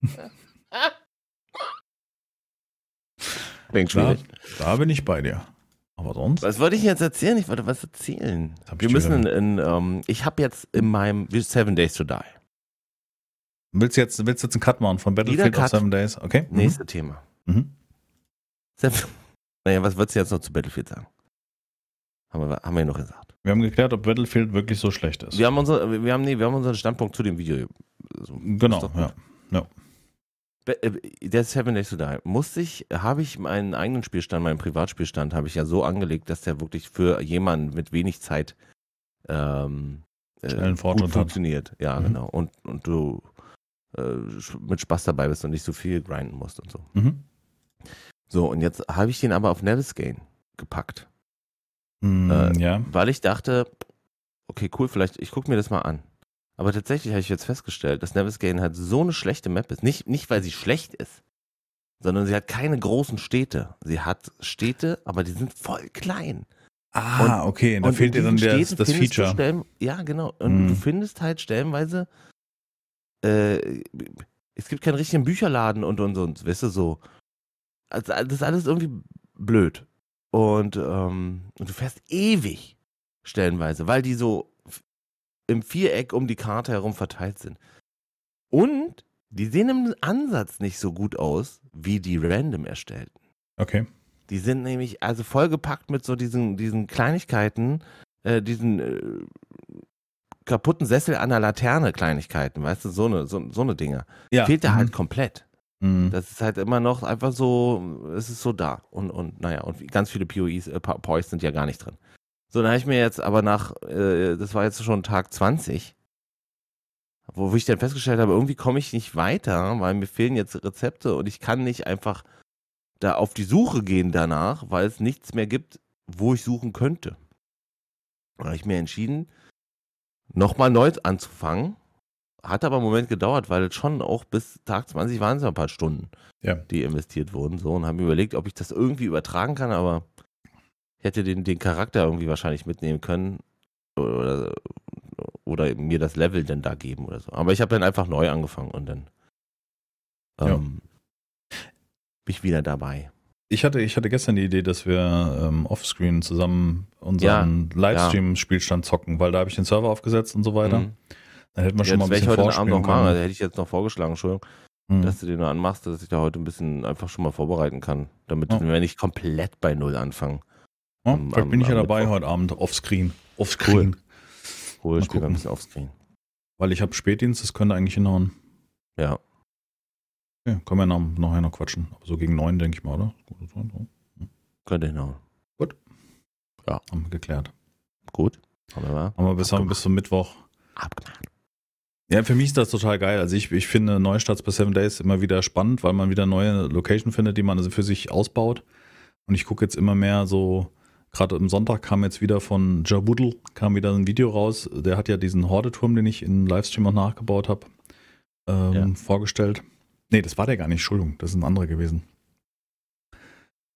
<laughs> Klingt Da, schwierig. da bin ich bei dir. Aber sonst? Was wollte ich jetzt erzählen? Ich wollte was erzählen. Hab Wir ich müssen in, in ähm, ich habe jetzt in meinem Seven Days to Die. Willst du jetzt, willst du jetzt einen Cut machen von Battlefield Cut. Seven Days? Okay. Mhm. Nächste Thema. Mhm. Seven, <laughs> naja, was würdest du jetzt noch zu Battlefield sagen? Haben wir, haben wir ja noch gesagt. Wir haben geklärt, ob Battlefield wirklich so schlecht ist. Wir haben, unsere, wir, haben, nee, wir haben unseren Standpunkt zu dem Video. So, Genau, ja. Äh, Der Seven Days to Die. Musste ich, habe ich meinen eigenen Spielstand, meinen Privatspielstand, habe ich ja so angelegt, dass der wirklich für jemanden mit wenig Zeit ähm, äh, gut Fortschritt hat. funktioniert. Ja, Mhm. genau. Und, und du äh, mit Spaß dabei bist und nicht so viel grinden musst und so. Mhm. So, und jetzt habe ich den aber auf Nevisgain gepackt. Mm, Äh, ja. weil ich dachte, okay, cool, vielleicht, ich gucke mir das mal an. Aber tatsächlich habe ich jetzt festgestellt, dass Nevisgain halt so eine schlechte Map ist. Nicht, nicht, weil sie schlecht ist, sondern sie hat keine großen Städte. Sie hat Städte, aber die sind voll klein. Ah, okay. Da Und fehlt dir dann der, das Feature. Stellen, ja, genau. Und Mhm. du findest halt stellenweise, äh, es gibt keinen richtigen Bücherladen und und und, weißt du, so. Also, das ist alles irgendwie blöd. Und, ähm, und du fährst ewig stellenweise, weil die so im Viereck um die Karte herum verteilt sind. Und die sehen im Ansatz nicht so gut aus, wie die random erstellten. Okay. Die sind nämlich also vollgepackt mit so diesen, diesen Kleinigkeiten, äh, diesen äh, kaputten Sessel an der Laterne Kleinigkeiten, weißt du, so eine, so, so eine Dinge. Ja. Fehlt da mhm. halt komplett. Mhm. Das ist halt immer noch einfach so, es ist so da. Und, und naja, und ganz viele POEs, äh, Poys sind ja gar nicht drin. So, dann habe ich mir jetzt aber nach, äh, das war jetzt schon Tag 20, wo ich dann festgestellt habe, irgendwie komme ich nicht weiter, weil mir fehlen jetzt Rezepte und ich kann nicht einfach da auf die Suche gehen danach, weil es nichts mehr gibt, wo ich suchen könnte. Da habe ich mir entschieden, nochmal neu anzufangen. Hat aber einen Moment gedauert, weil es schon auch bis Tag 20 waren es ja ein paar Stunden, Ja. die investiert wurden. So, und habe mir überlegt, ob ich das irgendwie übertragen kann, aber ich hätte den, den Charakter irgendwie wahrscheinlich mitnehmen können oder, oder mir das Level denn da geben oder so. Aber ich habe dann einfach neu angefangen und dann Ja. ähm, bin ich wieder dabei. Ich hatte, ich hatte gestern die Idee, dass wir ähm, offscreen zusammen unseren Livestream-Spielstand zocken, weil da habe ich den Server aufgesetzt und so weiter. Mhm. Dann hätten wir Ja, schon mal ein werde ich bisschen heute Abend noch machen. Also können. hätte ich jetzt noch vorgeschlagen, Entschuldigung, Mhm. dass du den nur anmachst, dass ich da heute ein bisschen einfach schon mal vorbereiten kann, damit Ja. wir nicht komplett bei Null anfangen. Ja, am- vielleicht bin ich ja am dabei Mittwoch. heute Abend offscreen. Offscreen. Cool, Mal spielen wir ein bisschen offscreen. Weil ich habe Spätdienst, das könnte eigentlich hinhauen. Ja. Okay, können wir nach, nachher noch quatschen. Aber so gegen neun, denke ich mal, oder? Gut. Könnte hinhauen. Haben wir geklärt. Gut. Haben wir mal. Haben wir bis, haben wir bis zum Mittwoch. Abgemacht. Ja, für mich ist das total geil. Also ich, ich finde Neustarts bei Seven Days immer wieder spannend, weil man wieder neue Location findet, die man also für sich ausbaut. Und ich gucke jetzt immer mehr so, gerade am Sonntag kam jetzt wieder von Jabuddel, kam wieder ein Video raus. Der hat ja diesen Hordeturm, den ich in Livestream auch nachgebaut habe, ähm, Ja. vorgestellt. Nee, das war der gar nicht, Entschuldigung, das ist ein anderer gewesen.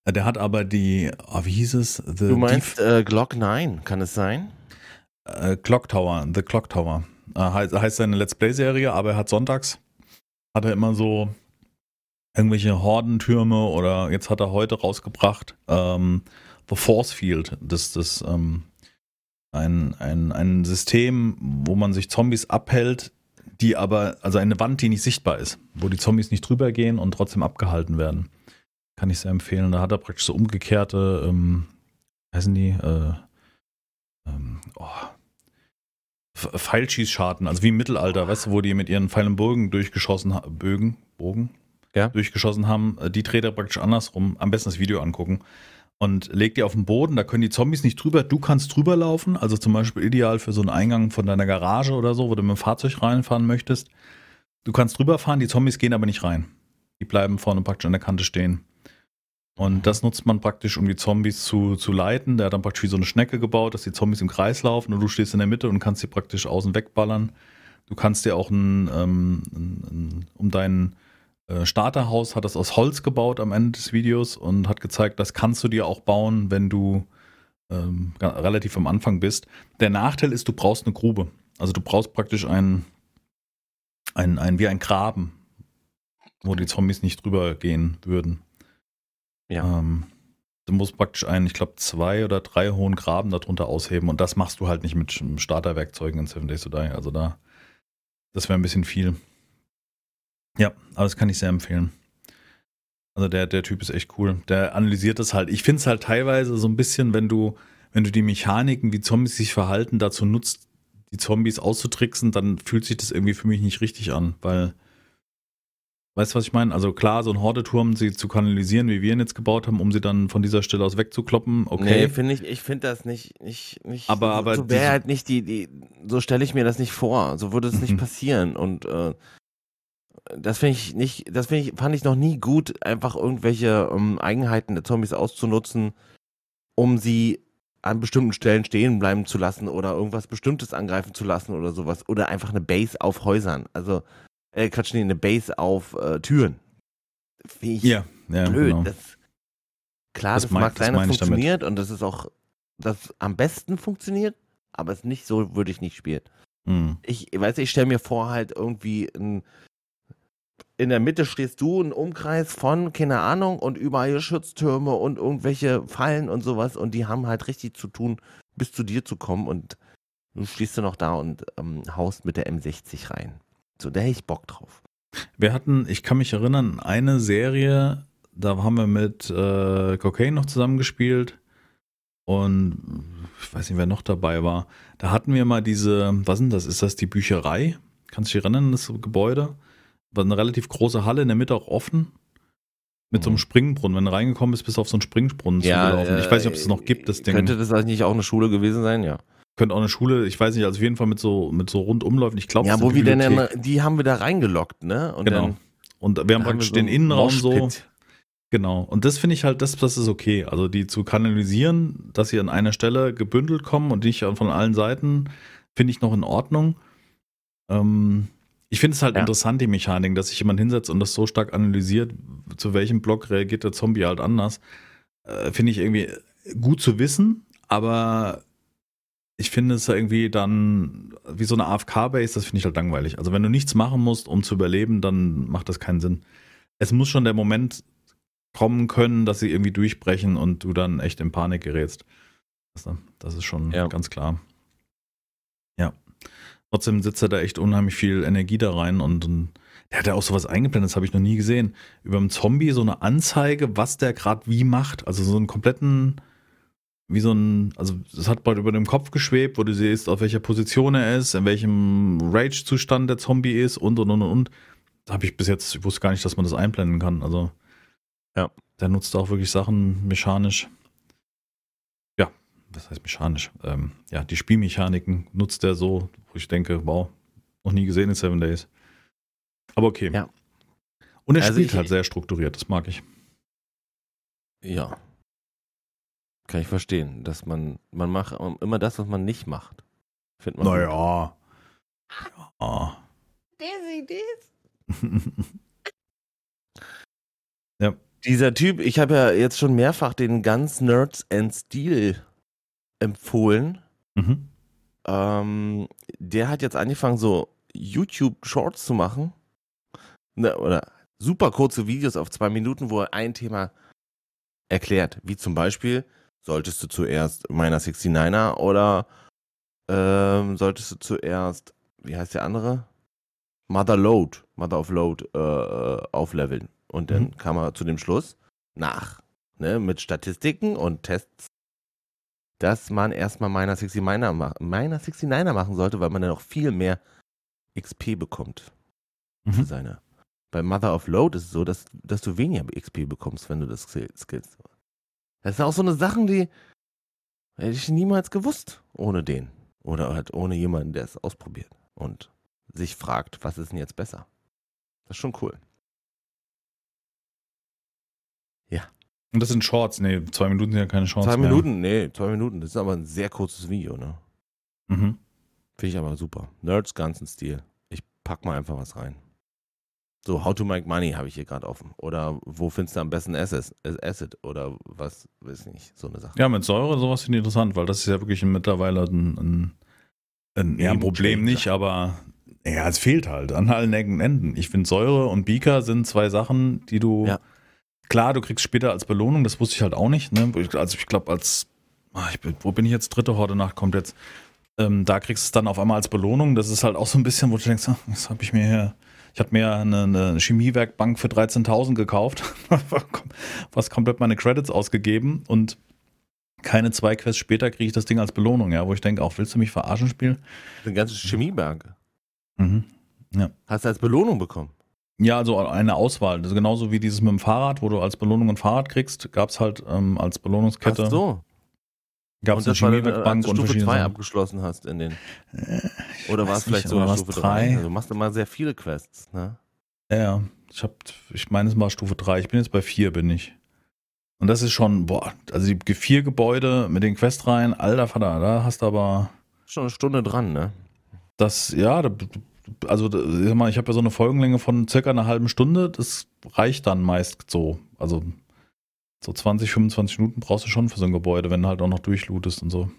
Der hat aber die, ah, wie hieß es? The Du meinst äh, Glock 9, kann es sein? äh, Clock Tower, The Clock Tower. Äh, heißt, heißt seine Let's Play-Serie, aber er hat sonntags, hat er immer so irgendwelche Hordentürme oder jetzt hat er heute rausgebracht, ähm, The Force Field. Das das ähm, ein, ein, ein System, wo man sich Zombies abhält, die aber, also eine Wand, die nicht sichtbar ist, wo die Zombies nicht drüber gehen und trotzdem abgehalten werden. Kann ich sehr empfehlen. Da hat er praktisch so umgekehrte, ähm, heißen die, äh, ähm, oh, Pfeilschießscharten, also wie im Mittelalter, weißt du, wo die mit ihren Pfeil und Bogen durchgeschossen haben, Bögen, Bogen, ja. durchgeschossen haben, äh, die dreht er praktisch andersrum, am besten das Video angucken und legt die auf den Boden, da können die Zombies nicht drüber, du kannst drüber laufen, also zum Beispiel ideal für so einen Eingang von deiner Garage oder so, wo du mit dem Fahrzeug reinfahren möchtest. Du kannst drüber fahren, die Zombies gehen aber nicht rein. Die bleiben vorne praktisch an der Kante stehen. Und das nutzt man praktisch, um die Zombies zu, zu leiten. Der hat dann praktisch wie so eine Schnecke gebaut, dass die Zombies im Kreis laufen und du stehst in der Mitte und kannst sie praktisch außen wegballern. Du kannst dir auch ein, ähm, ein, ein, um dein äh, Starterhaus hat das aus Holz gebaut am Ende des Videos und hat gezeigt, das kannst du dir auch bauen, wenn du ähm, relativ am Anfang bist. Der Nachteil ist, du brauchst eine Grube. Also du brauchst praktisch ein, ein, ein wie ein Graben, wo die Zombies nicht drüber gehen würden. Ja. Ähm, du musst praktisch einen, ich glaube, zwei oder drei hohen Graben darunter ausheben und das machst du halt nicht mit Starterwerkzeugen in Seven Days to Die. Also da, das wäre ein bisschen viel. Ja, aber das kann ich sehr empfehlen. Also der, der Typ ist echt cool. Der analysiert das halt. Ich finde es halt teilweise so ein bisschen, wenn du, wenn du die Mechaniken, wie Zombies sich verhalten, dazu nutzt, die Zombies auszutricksen, dann fühlt sich das irgendwie für mich nicht richtig an, weil Weißt du, was ich meine? Also klar, so ein Hordeturm, sie zu kanalisieren, wie wir ihn jetzt gebaut haben, um sie dann von dieser Stelle aus wegzukloppen, okay. Nee, finde ich, ich finde das nicht, nicht, nicht. Aber, so, aber. So wäre halt nicht die, die, so stelle ich mir das nicht vor. So würde es nicht mhm. passieren. Und äh, das finde ich nicht, das finde ich, fand ich noch nie gut, einfach irgendwelche ähm, Eigenheiten der Zombies auszunutzen, um sie an bestimmten Stellen stehen bleiben zu lassen oder irgendwas Bestimmtes angreifen zu lassen oder sowas. Oder einfach eine Base auf Häusern. Also äh, Quatsch, nee, eine Base auf äh, Türen. Finde ich ja, ja, blöd. Genau. Das, klar, das, das mag sein, das funktioniert und das ist auch, das am besten funktioniert, aber es nicht so würde ich nicht spielen. Hm. Ich weiß, ich stelle mir vor, halt irgendwie ein, in der Mitte stehst du, ein Umkreis von, keine Ahnung, und überall Schutztürme und irgendwelche Fallen und sowas und die haben halt richtig zu tun, bis zu dir zu kommen und du stehst du noch da und ähm, haust mit der M60 rein. So, da hätte ich Bock drauf. Wir hatten, ich kann mich erinnern, eine Serie, da haben wir mit äh, Cocaine noch zusammengespielt und ich weiß nicht, wer noch dabei war. Da hatten wir mal diese, was sind das? Ist das die Bücherei? Kannst du dich erinnern, das Gebäude? War eine relativ große Halle, in der Mitte auch offen. Mit so einem mhm. Springbrunnen. Wenn du reingekommen bist, bist du auf so einen Springbrunnen ja, zugelaufen. ich weiß nicht, ob es noch gibt, das Ding. Könnte das eigentlich auch eine Schule gewesen sein, ja. Könnte auch eine Schule, ich weiß nicht, also auf jeden Fall mit so, mit so Rundumläufen. Ich glaube, Ja, wo wir denn, die haben wir da reingelockt, ne? Und genau. und wir haben praktisch wir so den Innenraum so. Genau. Und das finde ich halt, das, das ist okay. Also die zu kanalisieren, dass sie an einer Stelle gebündelt kommen und nicht von allen Seiten, finde ich noch in Ordnung. Ähm, ich finde es halt ja. interessant, die Mechanik, dass sich jemand hinsetzt und das so stark analysiert, zu welchem Block reagiert der Zombie halt anders. Äh, finde ich irgendwie gut zu wissen, aber ich finde es irgendwie dann wie so eine AFK-Base, das finde ich halt langweilig. Also wenn du nichts machen musst, um zu überleben, dann macht das keinen Sinn. Es muss schon der Moment kommen können, dass sie irgendwie durchbrechen und du dann echt in Panik gerätst. Das, ist schon ja. ganz klar. Ja. Trotzdem sitzt er da echt unheimlich viel Energie da rein und, und der hat ja auch sowas eingeblendet, das habe ich noch nie gesehen. Über einen Zombie so eine Anzeige, was der gerade wie macht. Also so einen kompletten wie so ein, also es hat bald über dem Kopf geschwebt, wo du siehst, auf welcher Position er ist, in welchem Rage-Zustand der Zombie ist und und und und. Da habe ich bis jetzt, ich wusste gar nicht, dass man das einblenden kann. Also ja, der nutzt auch wirklich Sachen mechanisch. Ja, was heißt mechanisch? Ähm, ja, die Spielmechaniken nutzt er so, wo ich denke, wow, noch nie gesehen in Seven Days. Aber okay. Ja. Und er also spielt ich, halt sehr strukturiert, das mag ich. Ja, kann ich verstehen, dass man, man macht immer das, was man nicht macht. Findet man naja. Ja. Dizzy, <laughs> ja. Dieser Typ, ich habe ja jetzt schon mehrfach den ganz Nerds and Steel empfohlen. Mhm. Ähm, der hat jetzt angefangen, so YouTube-Shorts zu machen. Ne, oder super kurze Videos auf zwei Minuten, wo er ein Thema erklärt. Wie zum Beispiel, solltest du zuerst meiner 69er oder ähm, solltest du zuerst, wie heißt der andere? Mother Load, Mother of Load äh, äh aufleveln. Und dann mhm. kam er zu dem Schluss, nach, ne, mit Statistiken und Tests, dass man erstmal Miner 69er, ma Miner 69er machen sollte, weil man dann auch viel mehr XP bekommt mhm. für seine. Bei Mother of Load ist es so, dass, dass du weniger XP bekommst, wenn du das skillst. Das sind auch so eine Sachen, die hätte ich niemals gewusst ohne den. Oder halt ohne jemanden, der es ausprobiert und sich fragt, was ist denn jetzt besser? Das ist schon cool. Ja. Und das sind Shorts, nee, zwei Minuten sind ja keine Shorts. Zwei mehr. Minuten, nee, zwei Minuten. Das ist aber ein sehr kurzes Video, ne? Mhm. Finde ich aber super. Nerds ganzen Stil. Ich pack mal einfach was rein. So, How to Make Money habe ich hier gerade offen. Oder wo findest du am besten Asset? Asset oder was, weiß nicht, so eine Sache. Ja, mit Säure sowas finde ich interessant, weil das ist ja wirklich mittlerweile ein, ein, ein, ja, ein Problem nicht, aber ja, es fehlt halt an allen Ecken und Enden. Ich finde Säure und Beaker sind zwei Sachen, die du, ja. klar, du kriegst später als Belohnung, das wusste ich halt auch nicht. Ne? Also ich glaube, als, ach, ich bin, wo bin ich jetzt? Dritte Horde Nacht kommt jetzt. Ähm, da kriegst du es dann auf einmal als Belohnung. Das ist halt auch so ein bisschen, wo du denkst, ach, was habe ich mir hier ich habe mir eine, eine Chemiewerkbank für 13.000 gekauft, <laughs> was komplett meine Credits ausgegeben und keine zwei Quests später kriege ich das Ding als Belohnung, ja, wo ich denke, auch willst du mich verarschen spielen? Eine ganze Chemiebank. Mhm. Ja. Hast du als Belohnung bekommen? Ja, also eine Auswahl. Das genauso wie dieses mit dem Fahrrad, wo du als Belohnung ein Fahrrad kriegst, gab es halt ähm, als Belohnungskette. Ach so. Gab es eine Chemiewerkbank und Stufe 2 abgeschlossen hast in den. Äh, oder war es vielleicht sogar Stufe 3? Also du machst immer sehr viele Quests, ne? Ja, ja. Ich hab, ich meine, es war Stufe 3. Ich bin jetzt bei 4, bin ich. Und das ist schon, boah, also die vier Gebäude mit den Questreihen, alter Vater, da hast du aber. Schon eine Stunde dran, ne? Das, ja, also ich habe ja so eine Folgenlänge von circa einer halben Stunde, das reicht dann meist so. Also so 20, 25 Minuten brauchst du schon für so ein Gebäude, wenn du halt auch noch durchlootest und so.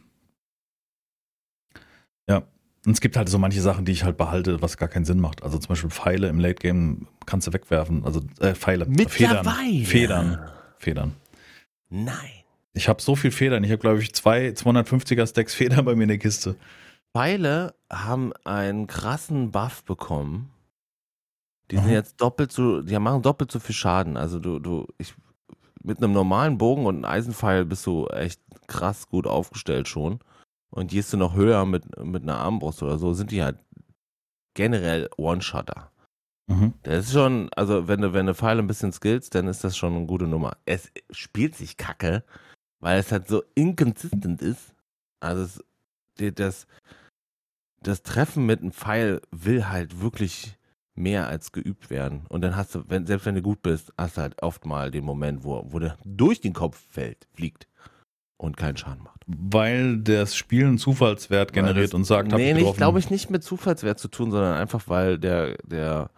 Ja. Und es gibt halt so manche Sachen, die ich halt behalte, was gar keinen Sinn macht. Also zum Beispiel Pfeile im Late Game kannst du wegwerfen. Also äh, Pfeile. Federn. Federn. Federn. Nein. Ich habe so viel Federn. Ich habe, glaube ich, zwei 250er Stacks Federn bei mir in der Kiste. Pfeile haben einen krassen Buff bekommen. Die sind mhm. jetzt doppelt so, die machen doppelt so viel Schaden. Also du, du, ich mit einem normalen Bogen und einem Eisenpfeil bist du echt krass gut aufgestellt schon. Und gehst du noch höher mit, mit einer Armbrust oder so, sind die halt generell One-Shotter. Mhm. Das ist schon, also wenn du, wenn du Pfeile ein bisschen skillst, dann ist das schon eine gute Nummer. Es spielt sich kacke, weil es halt so inconsistent ist. Also es, das, das Treffen mit einem Pfeil will halt wirklich mehr als geübt werden. Und dann hast du, wenn, selbst wenn du gut bist, hast du halt oft mal den Moment, wo, wo der durch den Kopf fällt, fliegt und keinen Schaden macht. Weil das Spiel einen Zufallswert generiert das, und sagt, nee, nicht, glaube ich, nicht mit Zufallswert zu tun, sondern einfach, weil der, der,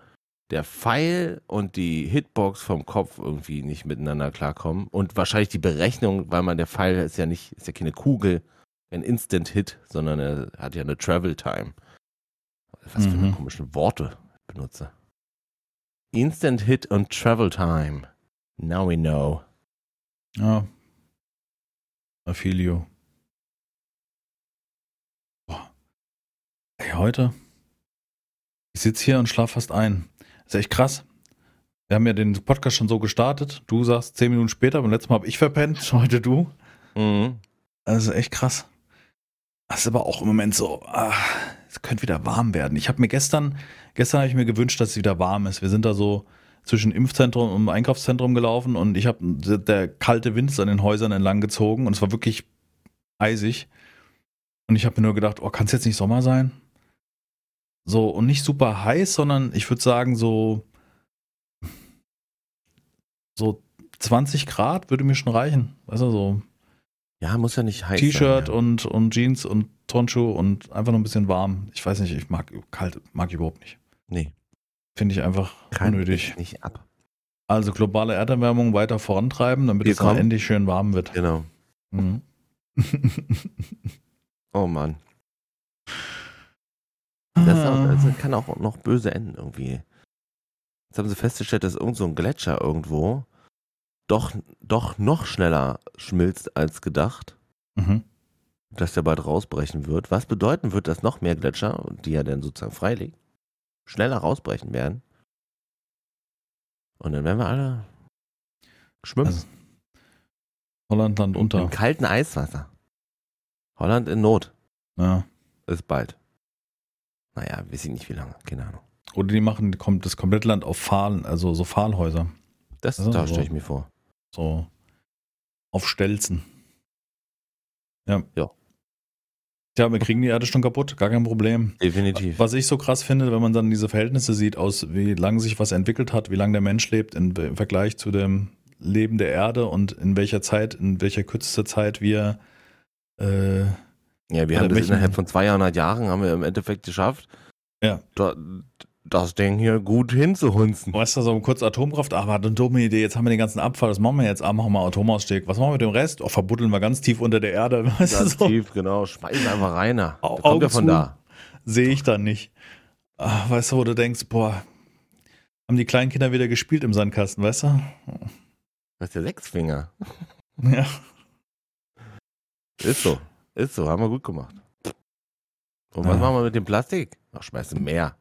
der Pfeil und die Hitbox vom Kopf irgendwie nicht miteinander klarkommen. Und wahrscheinlich die Berechnung, weil man der Pfeil ist ja nicht, ist ja keine Kugel, ein Instant-Hit, sondern er hat ja eine Travel-Time. Was für eine mhm. komischen Worte benutze. Instant Hit und Travel Time. Now we know. Ja. I feel you. Boah. Ey, heute. Ich sitze hier und schlafe fast ein. ist echt krass. Wir haben ja den Podcast schon so gestartet. Du sagst zehn Minuten später, beim letzten Mal habe ich verpennt, <laughs> heute du. Mhm. Also echt krass. Das ist aber auch im Moment so, ah, es könnte wieder warm werden. Ich habe mir gestern, gestern habe ich mir gewünscht, dass es wieder warm ist. Wir sind da so zwischen Impfzentrum und Einkaufszentrum gelaufen und ich habe, der kalte Wind ist an den Häusern entlang gezogen und es war wirklich eisig. Und ich habe mir nur gedacht, oh, kann es jetzt nicht Sommer sein? So, und nicht super heiß, sondern ich würde sagen, so, so 20 Grad würde mir schon reichen. Weißt du, so ja, muss ja nicht heiß T-Shirt ja. und, und Jeans und Tonschuhe und einfach nur ein bisschen warm. Ich weiß nicht, ich mag kalt, mag ich überhaupt nicht. Nee. Finde ich einfach Kann unnötig. Ich nicht ab. Also globale Erderwärmung weiter vorantreiben, damit Wir es dann endlich schön warm wird. Genau. Mhm. <laughs> oh Mann. Das, auch, das, kann auch noch böse enden irgendwie. Jetzt haben sie festgestellt, dass irgend so ein Gletscher irgendwo doch, doch noch schneller schmilzt als gedacht. Mhm. Dass der bald rausbrechen wird. Was bedeuten wird, dass noch mehr Gletscher, die er dann sozusagen freilegt, schneller rausbrechen werden. Und dann werden wir alle schwimmen. Also, Holland Land unter. Im kalten Eiswasser. Holland in Not. Ja. Ist bald. Naja, weiß ich nicht wie lange, keine Ahnung. Oder die machen das komplette Land auf Pfahlen, also so Pfahlhäuser. Das, also, da stelle ich mir vor. So auf Stelzen. Ja. Ja. Tja, wir kriegen die Erde schon kaputt, gar kein Problem. Definitiv. Was ich so krass finde, wenn man dann diese Verhältnisse sieht, aus wie lange sich was entwickelt hat, wie lange der Mensch lebt im Vergleich zu dem Leben der Erde und in welcher Zeit, in welcher kürzester Zeit wir äh, ja, wir haben das innerhalb von 200 Jahren haben wir im Endeffekt geschafft. Ja. Da, das Ding hier gut hinzuhunzen. Weißt du, so kurz Atomkraft, aber eine dumme Idee, jetzt haben wir den ganzen Abfall, was machen wir jetzt? Ah, machen wir Atomausstieg. Was machen wir mit dem Rest? Oh, verbuddeln wir ganz tief unter der Erde. <laughs> Weißt ganz so? tief, genau. Schmeißen einfach rein. Da kommt ja von da. Sehe ich dann nicht. Ach, weißt du, wo du denkst, boah, haben die kleinen Kinder wieder gespielt im Sandkasten, weißt du? Das ist der Sechsfinger. <laughs> Ja. Ist so. Ist so, haben wir gut gemacht. Und was ja. machen wir mit dem Plastik? Ach, schmeißen mehr.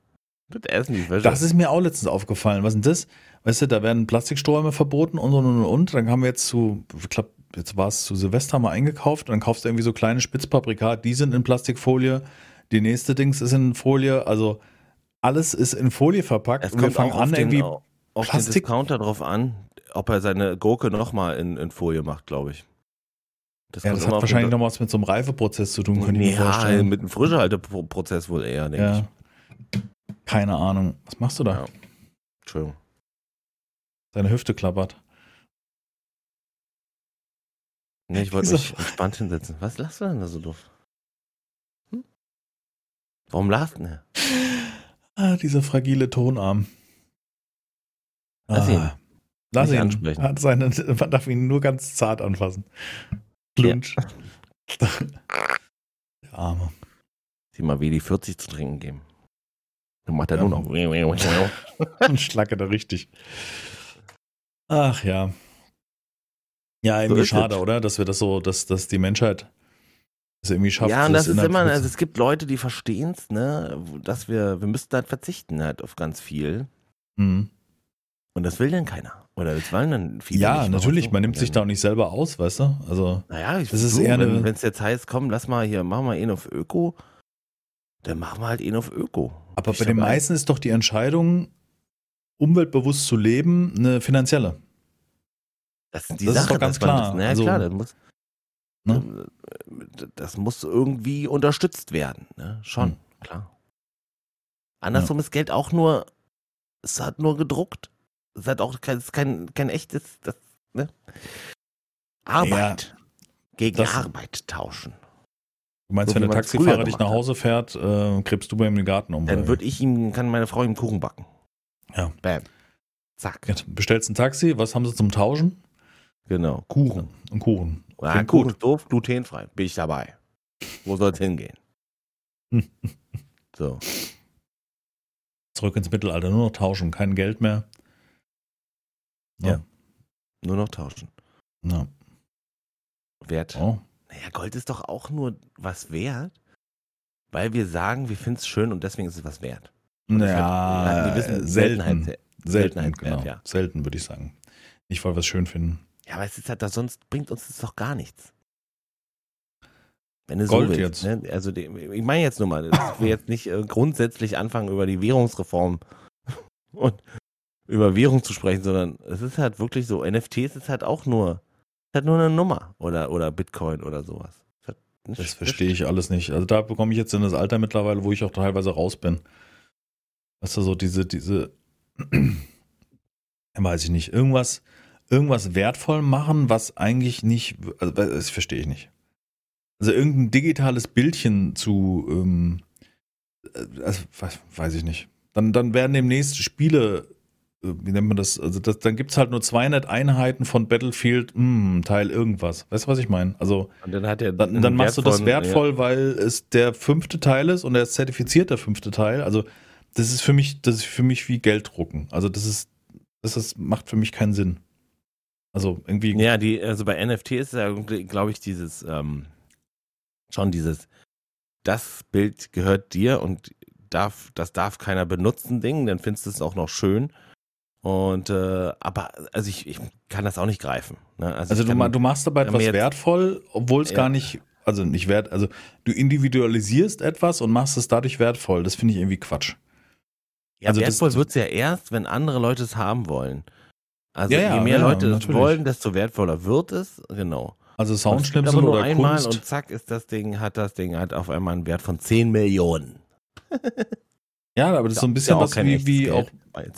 Das essen die Wäsche. Das ist mir auch letztens aufgefallen. Was ist denn das? Weißt du, da werden Plastikstrohhalme verboten und und und und. Dann haben wir jetzt zu, ich glaube, jetzt war es zu Silvester mal eingekauft und dann kaufst du irgendwie so kleine Spitzpaprika, die sind in Plastikfolie. Die nächste Dings ist in Folie. Also alles ist in Folie verpackt. Es und wir fangen an, irgendwie den, auf Plastik. den Discounter drauf an, ob er seine Gurke nochmal in, in Folie macht, glaube ich. Das, ja, das hat wahrscheinlich noch was mit so einem Reifeprozess zu tun, können Ja, mit einem Frischhalteprozess wohl eher, denke ja. ich. Keine Ahnung. Was machst du da? Ja. Entschuldigung. Deine Hüfte klappert. Nee, ich wollte mich entspannt hinsetzen. Was lachst du denn da so doof? Hm? Warum lachst du denn? Ah, dieser fragile Tonarm. Lass ah. ihn. Lass ihn ansprechen. Hat seine, <laughs> man darf ihn nur ganz zart anfassen. Klunsch. Ja. <laughs> Der Arme. Sieh mal, wie die 40 zu trinken geben. Dann macht er ja. nur noch. Und schlacke da richtig. Ach ja. Ja, irgendwie so schade, oder? Dass wir das so, dass, dass die Menschheit es irgendwie schafft. Ja, und das ist immer, also es gibt Leute, die verstehen es, ne, dass wir, wir müssten halt verzichten halt auf ganz viel. Mhm. Und das will denn keiner. Oder das wollen dann viele. Ja, nicht, natürlich, man nimmt sich da auch nicht selber aus, weißt du? Also, naja, ich das ist eher wenn es jetzt heißt, komm, lass mal hier, machen wir ihn auf Öko, dann machen wir halt ihn auf Öko. Aber bei den meisten ist doch die Entscheidung, umweltbewusst zu leben, eine finanzielle. Das, ist, die das Sache, ist doch ganz klar. Das, naja, also, klar, das muss, ne? das muss irgendwie unterstützt werden. Ne? Schon, hm. klar. Andersrum ja. ist Geld auch nur, es hat nur gedruckt. Es hat auch kein, kein, kein echtes, das, ne? Arbeit ja, gegen Arbeit tauschen. Du meinst, so, wenn der Taxifahrer dich nach Hause fährt, äh, kriegst du bei ihm den Garten um? Dann würde ich ihm, kann meine Frau ihm Kuchen backen. Ja. Bam. Zack. Jetzt bestellst ein Taxi, was haben sie zum Tauschen? Genau, Kuchen. Und Kuchen. Ja, Kuchen ist doof, glutenfrei. Bin ich dabei. Wo soll es hingehen? <laughs> so. Zurück ins Mittelalter, nur noch tauschen, kein Geld mehr. Ja. ja. Nur noch tauschen. Ja. Wert. Oh. Naja, Gold ist doch auch nur was wert, weil wir sagen, wir finden es schön und deswegen ist es was wert. Ja, wir wissen, Seltenheit, selten, Seltenheit genau. ja. Selten, würde ich sagen. Nicht, weil wir es schön finden. Ja, aber es ist halt, da sonst bringt uns das doch gar nichts. Wenn du Gold so willst, jetzt. Ne? Also, die, ich meine jetzt nur mal, dass <laughs> wir jetzt nicht äh, grundsätzlich anfangen, über die Währungsreform <laughs> und über Währung zu sprechen, sondern es ist halt wirklich so, NFTs ist halt auch nur, halt nur eine Nummer oder, oder Bitcoin oder sowas. Das, das verstehe ich alles nicht. Also da bekomme ich jetzt in das Alter mittlerweile, wo ich auch teilweise raus bin. Weißt du, so diese, diese, <clears throat> weiß ich nicht, irgendwas, irgendwas wertvoll machen, was eigentlich nicht, also das verstehe ich nicht. Also irgendein digitales Bildchen zu, ähm, äh, also, weiß ich nicht. Dann, dann werden demnächst Spiele wie nennt man das? Also das, dann gibt es halt nur 200 Einheiten von Battlefield, mh, hm, Teil irgendwas. Weißt du, was ich meine? Also dann, hat er dann, dann machst du das wertvoll, ja. weil es der fünfte Teil ist und er ist zertifiziert der fünfte Teil. Also das ist für mich, das ist für mich wie Geld drucken. Also das ist, das ist, macht für mich keinen Sinn. Also irgendwie. Ja, die, also bei NFT ist ja, glaube ich, dieses, ähm, schon dieses, das Bild gehört dir und darf, das darf keiner benutzen, Ding, dann findest du es auch noch schön. Und äh, aber also ich, ich kann das auch nicht greifen. Ne? Also, also kann, du, du, machst dabei etwas wertvoll, obwohl es ja. gar nicht, also nicht wert, also du individualisierst etwas und machst es dadurch wertvoll. Das finde ich irgendwie Quatsch. Ja, also wertvoll wird es ja erst, wenn andere Leute es haben wollen. Also ja, je mehr Leute es wollen, desto wertvoller wird es, genau. Also Soundschnipsel oder einmal Kunst. und zack ist das Ding, hat das Ding halt auf einmal einen Wert von 10 Millionen. <laughs> ja, aber das ist so ein bisschen ja was wie, wie auch,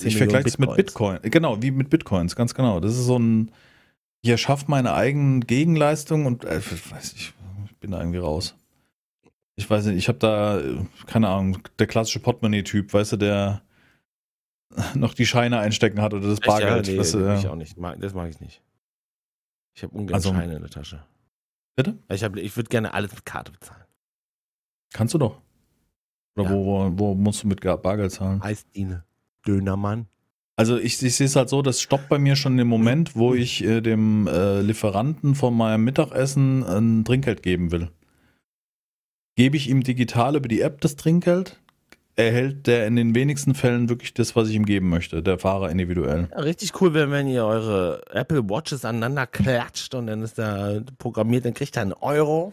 ich vergleiche es mit Bitcoin. Genau, wie mit Bitcoins, ganz genau. Das ist so ein, ich erschaffe meine eigenen Gegenleistungen und äh, weiß ich, ich bin da irgendwie raus. Ich weiß nicht, ich habe da, keine Ahnung, der klassische Portemonnaie-Typ, weißt du, der noch die Scheine einstecken hat oder das Bargeld. Ja, nee, weißt du, ja. ich auch nicht. Das mag ich nicht. Ich habe ungern also, Scheine in der Tasche. Bitte? Ich, ich würde gerne alles mit Karte bezahlen. Kannst du doch. Oder ja. wo, wo, wo, musst du mit Bargeld zahlen? Eisdiene. Dönermann. Also ich, ich sehe es halt so, das stoppt bei mir schon im Moment, wo ich äh, dem äh, Lieferanten von meinem Mittagessen ein Trinkgeld geben will. Gebe ich ihm digital über die App das Trinkgeld, erhält der in den wenigsten Fällen wirklich das, was ich ihm geben möchte, der Fahrer individuell. Ja, richtig cool wäre, wenn ihr eure Apple Watches aneinander klatscht und dann ist da programmiert, dann kriegt er einen Euro.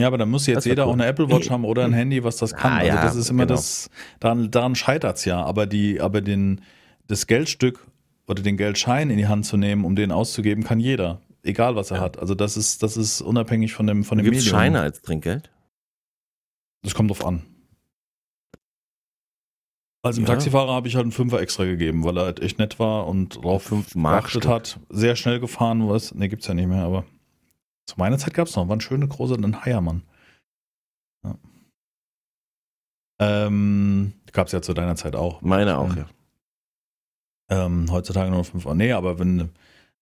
Ja, aber dann muss jetzt jeder cool. auch eine Apple Watch haben oder ein Handy, was das kann. Ah, also ja, das ist immer genau. das, daran, daran scheitert es ja. Aber die, aber den, das Geldstück oder den Geldschein in die Hand zu nehmen, um den auszugeben, kann jeder. Egal was er ja. hat. Also das ist, das ist unabhängig von dem, von dem Gibt's Medium. Scheine als Trinkgeld? Das kommt drauf an. Also dem ja. Taxifahrer habe ich halt einen Fünfer extra gegeben, weil er halt echt nett war und drauf geachtet hat. Sehr schnell gefahren, was. Ne, gibt's ja nicht mehr, aber zu meiner Zeit gab's noch. War ein schöner großer ein Heiermann. Ja. Ähm, gab's ja zu deiner Zeit auch. Meine auch, ja. Ähm, heutzutage nur fünf. Nee, aber wenn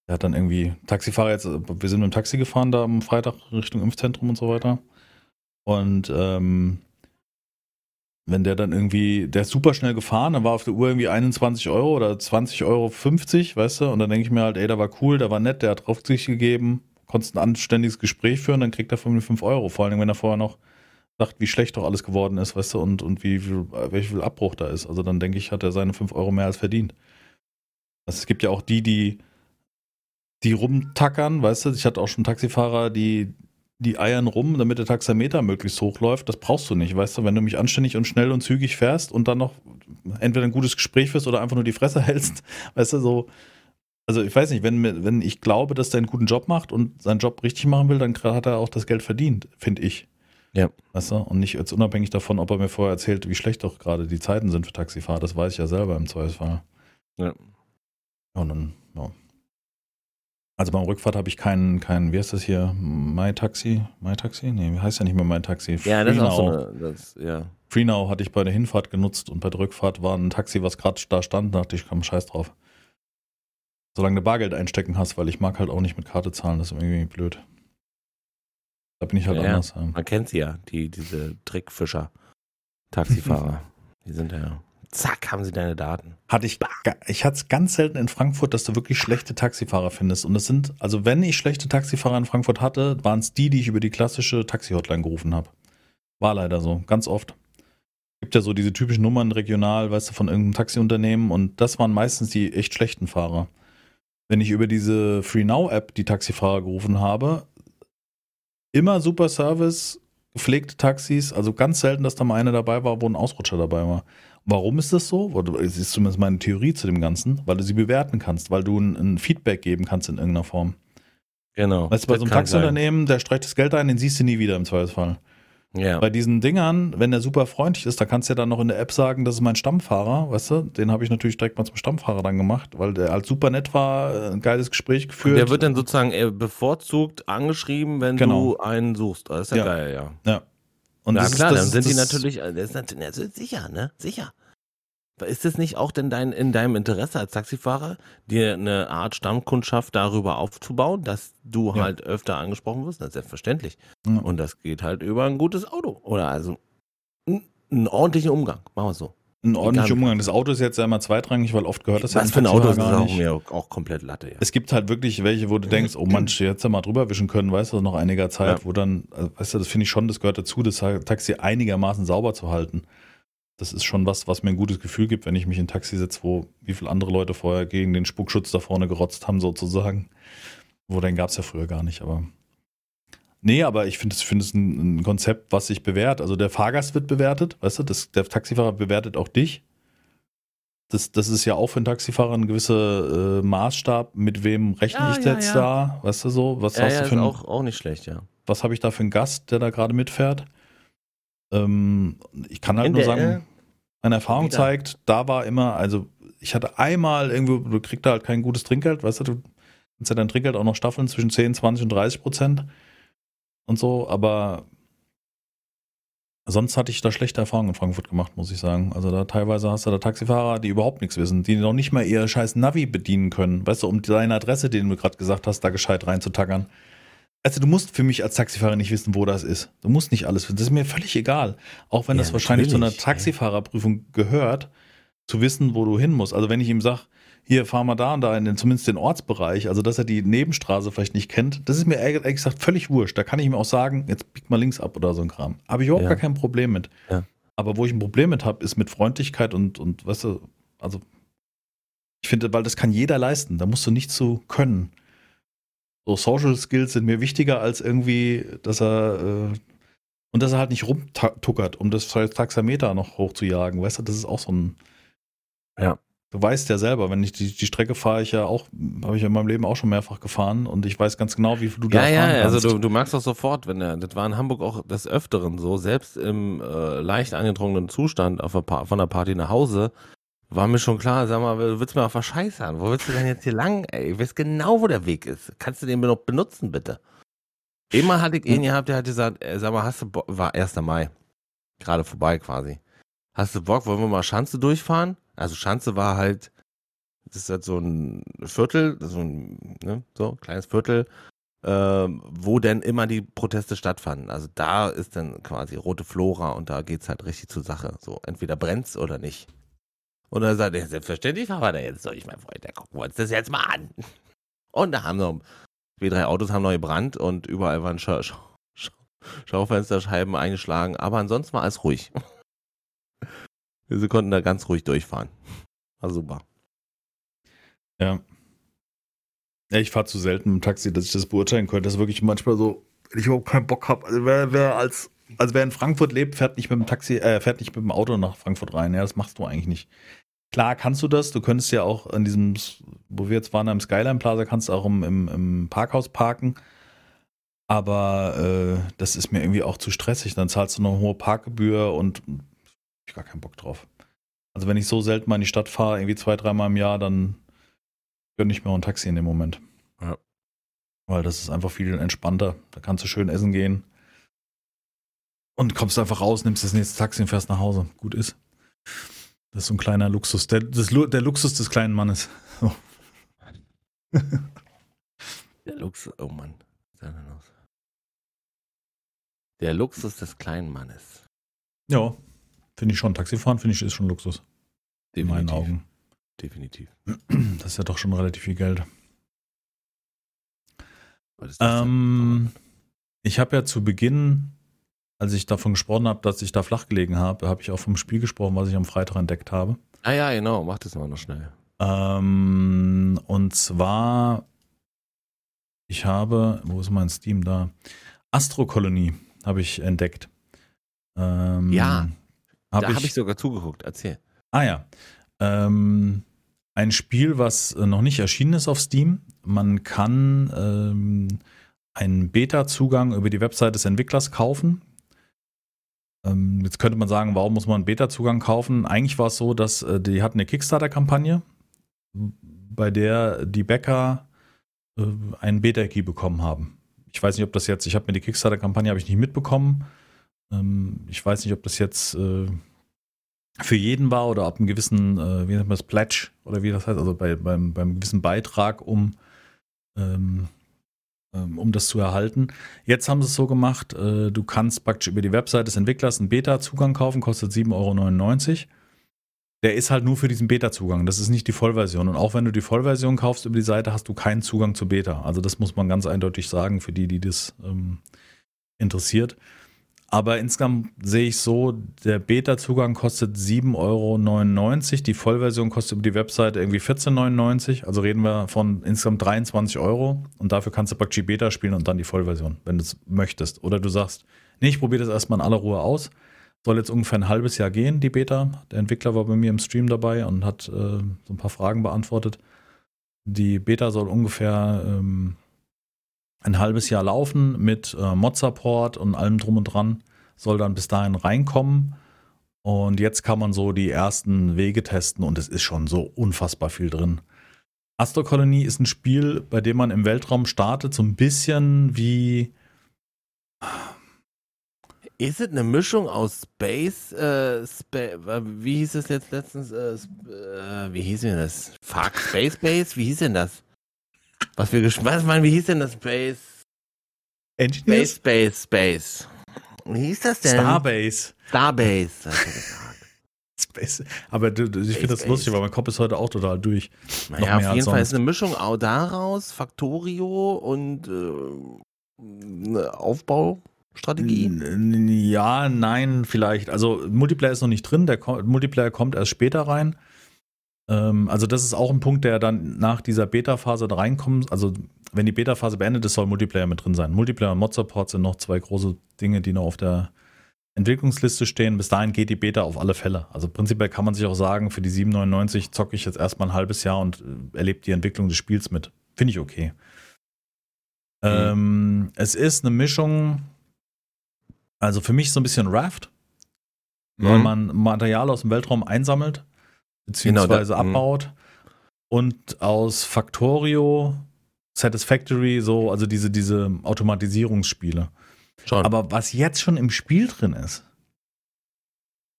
er hat dann irgendwie Taxifahrer jetzt, wir sind mit dem Taxi gefahren da am Freitag Richtung Impfzentrum und so weiter. Und ähm, wenn der dann irgendwie, der ist super schnell gefahren, dann war auf der Uhr irgendwie 21 Euro oder 20,50 Euro, weißt du, und dann denke ich mir halt, ey, der war cool, der war nett, der hat drauf sich gegeben, konntest ein anständiges Gespräch führen, dann kriegt er von mir 5 Euro, vor allem wenn er vorher noch sagt, wie schlecht doch alles geworden ist, weißt du, und, und wie, wie welch viel Abbruch da ist. Also dann denke ich, hat er seine 5 Euro mehr als verdient. Also es gibt ja auch die, die, die rumtackern, weißt du, ich hatte auch schon Taxifahrer, die, die eiern rum, damit der Taxameter möglichst hoch läuft. Das brauchst du nicht, weißt du, wenn du mich anständig und schnell und zügig fährst und dann noch entweder ein gutes Gespräch führst oder einfach nur die Fresse <laughs> hältst, weißt du, so. Also ich weiß nicht, wenn, wenn ich glaube, dass der einen guten Job macht und seinen Job richtig machen will, dann hat er auch das Geld verdient, finde ich. Ja. Weißt du? Und nicht jetzt unabhängig davon, ob er mir vorher erzählt, wie schlecht doch gerade die Zeiten sind für Taxifahrer. Das weiß ich ja selber im Zweifelsfall. Ja. und dann, ja. Also beim Rückfahrt habe ich keinen, keinen, wie heißt das hier? MyTaxi? MyTaxi? Nee, heißt ja nicht mehr MyTaxi. Ja, das ist auch so eine, das, ja. FreeNow hatte ich bei der Hinfahrt genutzt und bei der Rückfahrt war ein Taxi, was gerade da stand, da dachte ich, komm, scheiß drauf. Solange du Bargeld einstecken hast, weil ich mag halt auch nicht mit Karte zahlen, das ist irgendwie blöd. Da bin ich halt ja, anders. Ja. Man kennt sie ja, die, diese Trickfischer, Taxifahrer. <laughs> die sind ja zack, haben sie deine Daten. Hatte ich, ich hatte es ganz selten in Frankfurt, dass du wirklich schlechte Taxifahrer findest. Und es sind, also wenn ich schlechte Taxifahrer in Frankfurt hatte, waren es die, die ich über die klassische Taxi-Hotline gerufen habe. War leider so, ganz oft. Gibt ja so diese typischen Nummern regional, weißt du, von irgendeinem Taxiunternehmen und das waren meistens die echt schlechten Fahrer. Wenn ich über diese Free Now App die Taxifahrer gerufen habe, immer super Service, gepflegte Taxis, also ganz selten, dass da mal einer dabei war, wo ein Ausrutscher dabei war. Warum ist das so? Das ist zumindest meine Theorie zu dem Ganzen, weil du sie bewerten kannst, weil du ein, ein Feedback geben kannst in irgendeiner Form. Genau. Weißt du, bei so einem Taxiunternehmen, der streicht das Geld ein, den siehst du nie wieder im Zweifelsfall. Ja. Bei diesen Dingern, wenn der super freundlich ist, da kannst du ja dann noch in der App sagen, das ist mein Stammfahrer, weißt du? Den habe ich natürlich direkt mal zum Stammfahrer dann gemacht, weil der halt super nett war, ein geiles Gespräch geführt. Und der wird dann sozusagen bevorzugt angeschrieben, wenn genau. du einen suchst. Das ist ja, ja. geil, ja. Ja. Und ja, klar, ist, dann sind die natürlich, das ist natürlich, das ist sicher, ne? Sicher. Ist es nicht auch denn dein, in deinem Interesse als Taxifahrer, dir eine Art Stammkundschaft darüber aufzubauen, dass du ja. halt öfter angesprochen wirst? Das ist selbstverständlich. Ja. Und das geht halt über ein gutes Auto. Oder also einen ordentlichen Umgang. Machen wir es so. Ein ordentlicher Umgang. Das Auto ist jetzt einmal zweitrangig, weil oft gehört das Was ja Was für ein Auto ist auch mir auch komplett Latte. Ja. Es gibt halt wirklich welche, wo du denkst, oh Mann, jetzt ja mal drüber wischen können, weißt du, noch einiger Zeit, ja. wo dann, also, weißt du, das finde ich schon, das gehört dazu, das Taxi einigermaßen sauber zu halten. Das ist schon was, was mir ein gutes Gefühl gibt, wenn ich mich in ein Taxi setze, wo wie viele andere Leute vorher gegen den Spuckschutz da vorne gerotzt haben, sozusagen. Wo den gab es ja früher gar nicht, aber. Nee, aber ich finde es find ein, ein, Konzept, was sich bewährt. Also der Fahrgast wird bewertet, weißt du, das, der Taxifahrer bewertet auch dich. Das, das ist ja auch für einen Taxifahrer ein gewisser äh, Maßstab, mit wem rechne ja, ich ja, jetzt ja. da, weißt du so? Was ja, hast ja, du für ein, auch, auch nicht schlecht, ja. Was habe ich da für einen Gast, der da gerade mitfährt? Ähm, ich kann halt In nur sagen, meine Erfahrung wieder. zeigt, da war immer, also ich hatte einmal irgendwo, du kriegst da halt kein gutes Trinkgeld, weißt du, du kannst ja dein Trinkgeld auch noch staffeln zwischen 10, 20 und 30 Prozent und so, aber sonst hatte ich da schlechte Erfahrungen in Frankfurt gemacht, muss ich sagen. Also da teilweise hast du da Taxifahrer, die überhaupt nichts wissen, die noch nicht mal ihr scheiß Navi bedienen können, weißt du, um deine Adresse, den du gerade gesagt hast, da gescheit reinzutackern. Also du musst für mich als Taxifahrer nicht wissen, wo das ist. Du musst nicht alles wissen. Das ist mir völlig egal. Auch wenn ja, das wahrscheinlich zu einer Taxifahrerprüfung gehört, zu wissen, wo du hin musst. Also wenn ich ihm sage, hier fahr mal da und da in den, zumindest den Ortsbereich, also dass er die Nebenstraße vielleicht nicht kennt, das ist mir ehrlich gesagt völlig wurscht. Da kann ich ihm auch sagen, jetzt bieg mal links ab oder so ein Kram. Habe ich überhaupt ja. gar kein Problem mit. Ja. Aber wo ich ein Problem mit habe, ist mit Freundlichkeit und, und weißt du, also ich finde, weil das kann jeder leisten. Da musst du nicht so können so Social Skills sind mir wichtiger als irgendwie, dass er äh, und dass er halt nicht rumtuckert, um das Taxameter noch hochzujagen. Weißt du, das ist auch so ein. Ja. Du weißt ja selber, wenn ich die, die Strecke fahre, ich ja auch, habe ich in meinem Leben auch schon mehrfach gefahren und ich weiß ganz genau, wie viel du ja, da ja, fahren kannst. also du, du merkst auch sofort, wenn er, das war in Hamburg auch des Öfteren so, selbst im äh, leicht angetrunkenen Zustand auf der, von der Party nach Hause, war mir schon klar, sag mal, du willst mir auch verscheißern. Wo willst du denn jetzt hier lang, ey? Ich weiß genau, wo der Weg ist. Kannst du den noch benutzen, bitte? Immer hatte ich ihn gehabt, der hat gesagt, ey, sag mal, hast du Bock, war 1. Mai. Gerade vorbei quasi. Hast du Bock, wollen wir mal Schanze durchfahren? Also Schanze war halt, das ist halt so ein Viertel, so ein, ne, so, kleines Viertel, äh, wo denn immer die Proteste stattfanden. Also da ist dann quasi rote Flora und da geht's halt richtig zur Sache. So, entweder brennt's oder nicht. Und dann sagt er, selbstverständlich fahren wir da jetzt durch, mein Freund. Da gucken wir uns das jetzt mal an. Und da haben noch zwei, drei Autos haben noch gebrannt und überall waren Scha Scha Scha Schaufensterscheiben eingeschlagen. Aber ansonsten war alles ruhig. <laughs> Wir konnten da ganz ruhig durchfahren. War super. Ja. Ja, ich fahre zu selten im Taxi, dass ich das beurteilen könnte. Das ist wirklich manchmal so, wenn ich überhaupt keinen Bock habe. Also wer, wer als also wer in Frankfurt lebt, fährt nicht mit dem Taxi, äh, fährt nicht mit dem Auto nach Frankfurt rein. Ja, das machst du eigentlich nicht. Klar kannst du das. Du könntest ja auch an diesem, wo wir jetzt waren, am Skyline Plaza, kannst du auch im, im, im Parkhaus parken. Aber äh, das ist mir irgendwie auch zu stressig. Dann zahlst du noch eine hohe Parkgebühr und ich gar keinen Bock drauf. Also wenn ich so selten mal in die Stadt fahre, irgendwie zwei, dreimal im Jahr, dann gönne ich mir auch ein Taxi in dem Moment. Ja. Weil das ist einfach viel entspannter. Da kannst du schön essen gehen. Und kommst einfach raus, nimmst das nächste Taxi und fährst nach Hause. Gut ist. Das ist so ein kleiner Luxus. Der, das, der Luxus des kleinen Mannes. <laughs> Der Luxus, oh Mann. Der Luxus des kleinen Mannes. Ja, finde ich schon. Taxifahren finde ich ist schon Luxus. Definitiv. In meinen Augen. Definitiv. <clears throat> Das ist ja doch schon relativ viel Geld. Ähm, ich habe ja zu Beginn als ich davon gesprochen habe, dass ich da flach gelegen habe, habe ich auch vom Spiel gesprochen, was ich am Freitag entdeckt habe. Ah ja, genau, mach das mal noch schnell. Ähm, und zwar, ich habe, wo ist mein Steam da? Astro-Kolonie habe ich entdeckt. Ähm, ja, hab da habe ich sogar zugeguckt, erzähl. Ah ja, ähm, ein Spiel, was noch nicht erschienen ist auf Steam. Man kann ähm, einen Beta-Zugang über die Website des Entwicklers kaufen. Ähm, jetzt könnte man sagen, warum muss man einen Beta-Zugang kaufen? Eigentlich war es so, dass äh, die hatten eine Kickstarter-Kampagne, bei der die Bäcker äh, einen Beta-Key bekommen haben. Ich weiß nicht, ob das jetzt, ich habe mir die Kickstarter-Kampagne nicht mitbekommen. Ähm, ich weiß nicht, ob das jetzt äh, für jeden war oder ab einem gewissen, äh, wie nennt man das, Pledge oder wie das heißt, also bei, beim, beim gewissen Beitrag, um ähm, um das zu erhalten. Jetzt haben sie es so gemacht, äh, du kannst praktisch über die Website des Entwicklers einen Beta-Zugang kaufen, kostet 7,99 Euro. Der ist halt nur für diesen Beta-Zugang. Das ist nicht die Vollversion. Und auch wenn du die Vollversion kaufst über die Seite, hast du keinen Zugang zu Beta. Also das muss man ganz eindeutig sagen für die, die das ähm, interessiert. Aber insgesamt sehe ich so, der Beta-Zugang kostet 7,99 Euro. Die Vollversion kostet über die Webseite irgendwie 14,99 Also reden wir von insgesamt 23 Euro. Und dafür kannst du PUBG Beta spielen und dann die Vollversion, wenn du es möchtest. Oder du sagst, nee, ich probiere das erstmal in aller Ruhe aus. Soll jetzt ungefähr ein halbes Jahr gehen, die Beta. Der Entwickler war bei mir im Stream dabei und hat äh, so ein paar Fragen beantwortet. Die Beta soll ungefähr ähm, ein halbes Jahr laufen mit äh, Mod-Support und allem drum und dran. Soll dann bis dahin reinkommen. Und jetzt kann man so die ersten Wege testen und es ist schon so unfassbar viel drin. Astro Colony ist ein Spiel, bei dem man im Weltraum startet, so ein bisschen wie ist es eine Mischung aus Space, äh, Spa wie hieß es jetzt letztens? Äh, äh, wie hieß denn das? Fuck, Space Base? Wie hieß denn das? Was wir was man, wie hieß denn das Space? Engineers? Space, Space, Space. Wie hieß das denn? Starbase. Starbase. <laughs> Space. Aber du, ich finde das lustig, weil mein Kopf ist heute auch total durch. Naja, auf jeden Fall ist eine Mischung auch daraus, Factorio und äh, Aufbau. Strategie? Ja, nein, vielleicht. Also Multiplayer ist noch nicht drin, der Multiplayer kommt erst später rein. Ähm, also das ist auch ein Punkt, der dann nach dieser Beta-Phase reinkommt. Also wenn die Beta-Phase beendet ist, soll Multiplayer mit drin sein. Multiplayer und Mod-Support sind noch zwei große Dinge, die noch auf der Entwicklungsliste stehen. Bis dahin geht die Beta auf alle Fälle. Also prinzipiell kann man sich auch sagen, für die 7,99 zocke ich jetzt erstmal ein halbes Jahr und äh, erlebe die Entwicklung des Spiels mit. Finde ich okay. Mhm. Ähm, es ist eine Mischung also für mich so ein bisschen Raft, mhm. weil man Material aus dem Weltraum einsammelt, beziehungsweise genau, abbaut und aus Factorio, Satisfactory, so, also diese, diese Automatisierungsspiele. Schon. Aber was jetzt schon im Spiel drin ist,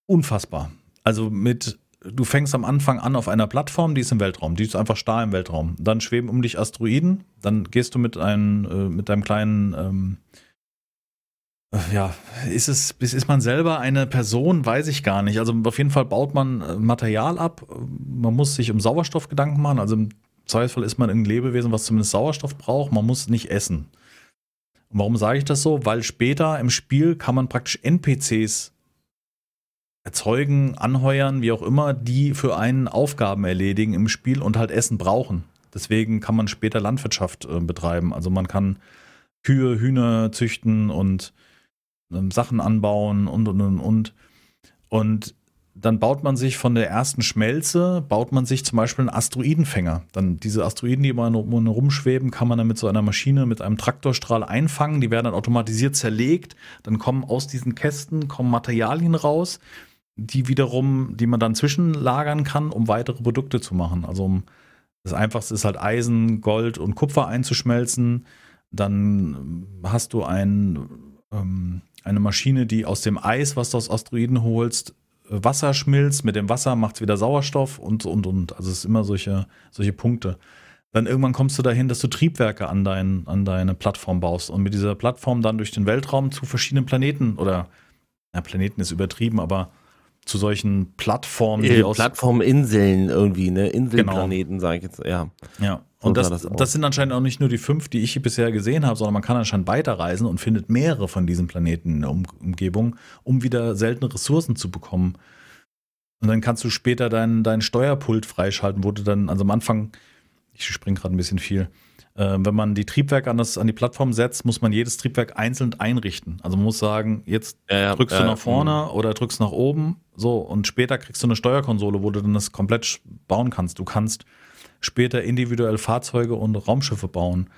unfassbar. Also mit, du fängst am Anfang an auf einer Plattform, die ist im Weltraum, die ist einfach starr im Weltraum. Dann schweben um dich Asteroiden, dann gehst du mit, ein, äh, mit deinem kleinen ähm, ja, ist es, ist man selber eine Person, weiß ich gar nicht. Also auf jeden Fall baut man äh, Material ab. Man muss sich um Sauerstoff Gedanken machen. Also im Zweifelsfall ist man ein Lebewesen, was zumindest Sauerstoff braucht. Man muss nicht essen. Und warum sage ich das so? Weil später im Spiel kann man praktisch NPCs erzeugen, anheuern, wie auch immer, die für einen Aufgaben erledigen im Spiel und halt Essen brauchen. Deswegen kann man später Landwirtschaft äh, betreiben. Also man kann Kühe, Hühner züchten und Sachen anbauen und, und, und, und. Und dann baut man sich von der ersten Schmelze, baut man sich zum Beispiel einen Asteroidenfänger. Dann diese Asteroiden, die immer rumschweben, kann man dann mit so einer Maschine, mit einem Traktorstrahl einfangen. Die werden dann automatisiert zerlegt. Dann kommen aus diesen Kästen kommen Materialien raus, die wiederum, die man dann zwischenlagern kann, um weitere Produkte zu machen. Also um das Einfachste ist halt Eisen, Gold und Kupfer einzuschmelzen. Dann hast du ein ähm, eine Maschine, die aus dem Eis, was du aus Asteroiden holst, Wasser schmilzt. Mit dem Wasser macht es wieder Sauerstoff und, und, und. Also es ist immer solche, solche Punkte. Dann irgendwann kommst du dahin, dass du Triebwerke an, dein, an deine Plattform baust und mit dieser Plattform dann durch den Weltraum zu verschiedenen Planeten oder, ja, Planeten ist übertrieben, aber zu solchen Plattformen. Die aus Plattforminseln irgendwie, ne? Inselplaneten, genau. sage ich jetzt, ja. Ja. Und das, das, das, sind anscheinend auch nicht nur die fünf, die ich bisher gesehen habe, sondern man kann anscheinend weiterreisen und findet mehrere von diesen Planeten in der um Umgebung, um wieder seltene Ressourcen zu bekommen. Und dann kannst du später dein, dein Steuerpult freischalten, wo du dann, also am Anfang, ich springe gerade ein bisschen viel, äh, wenn man die Triebwerke an, das, an die Plattform setzt, muss man jedes Triebwerk einzeln einrichten. Also man muss sagen, jetzt ja, drückst ja, du nach vorne ja. oder drückst nach oben, so, und später kriegst du eine Steuerkonsole, wo du dann das komplett bauen kannst. Du kannst später individuell Fahrzeuge und Raumschiffe bauen.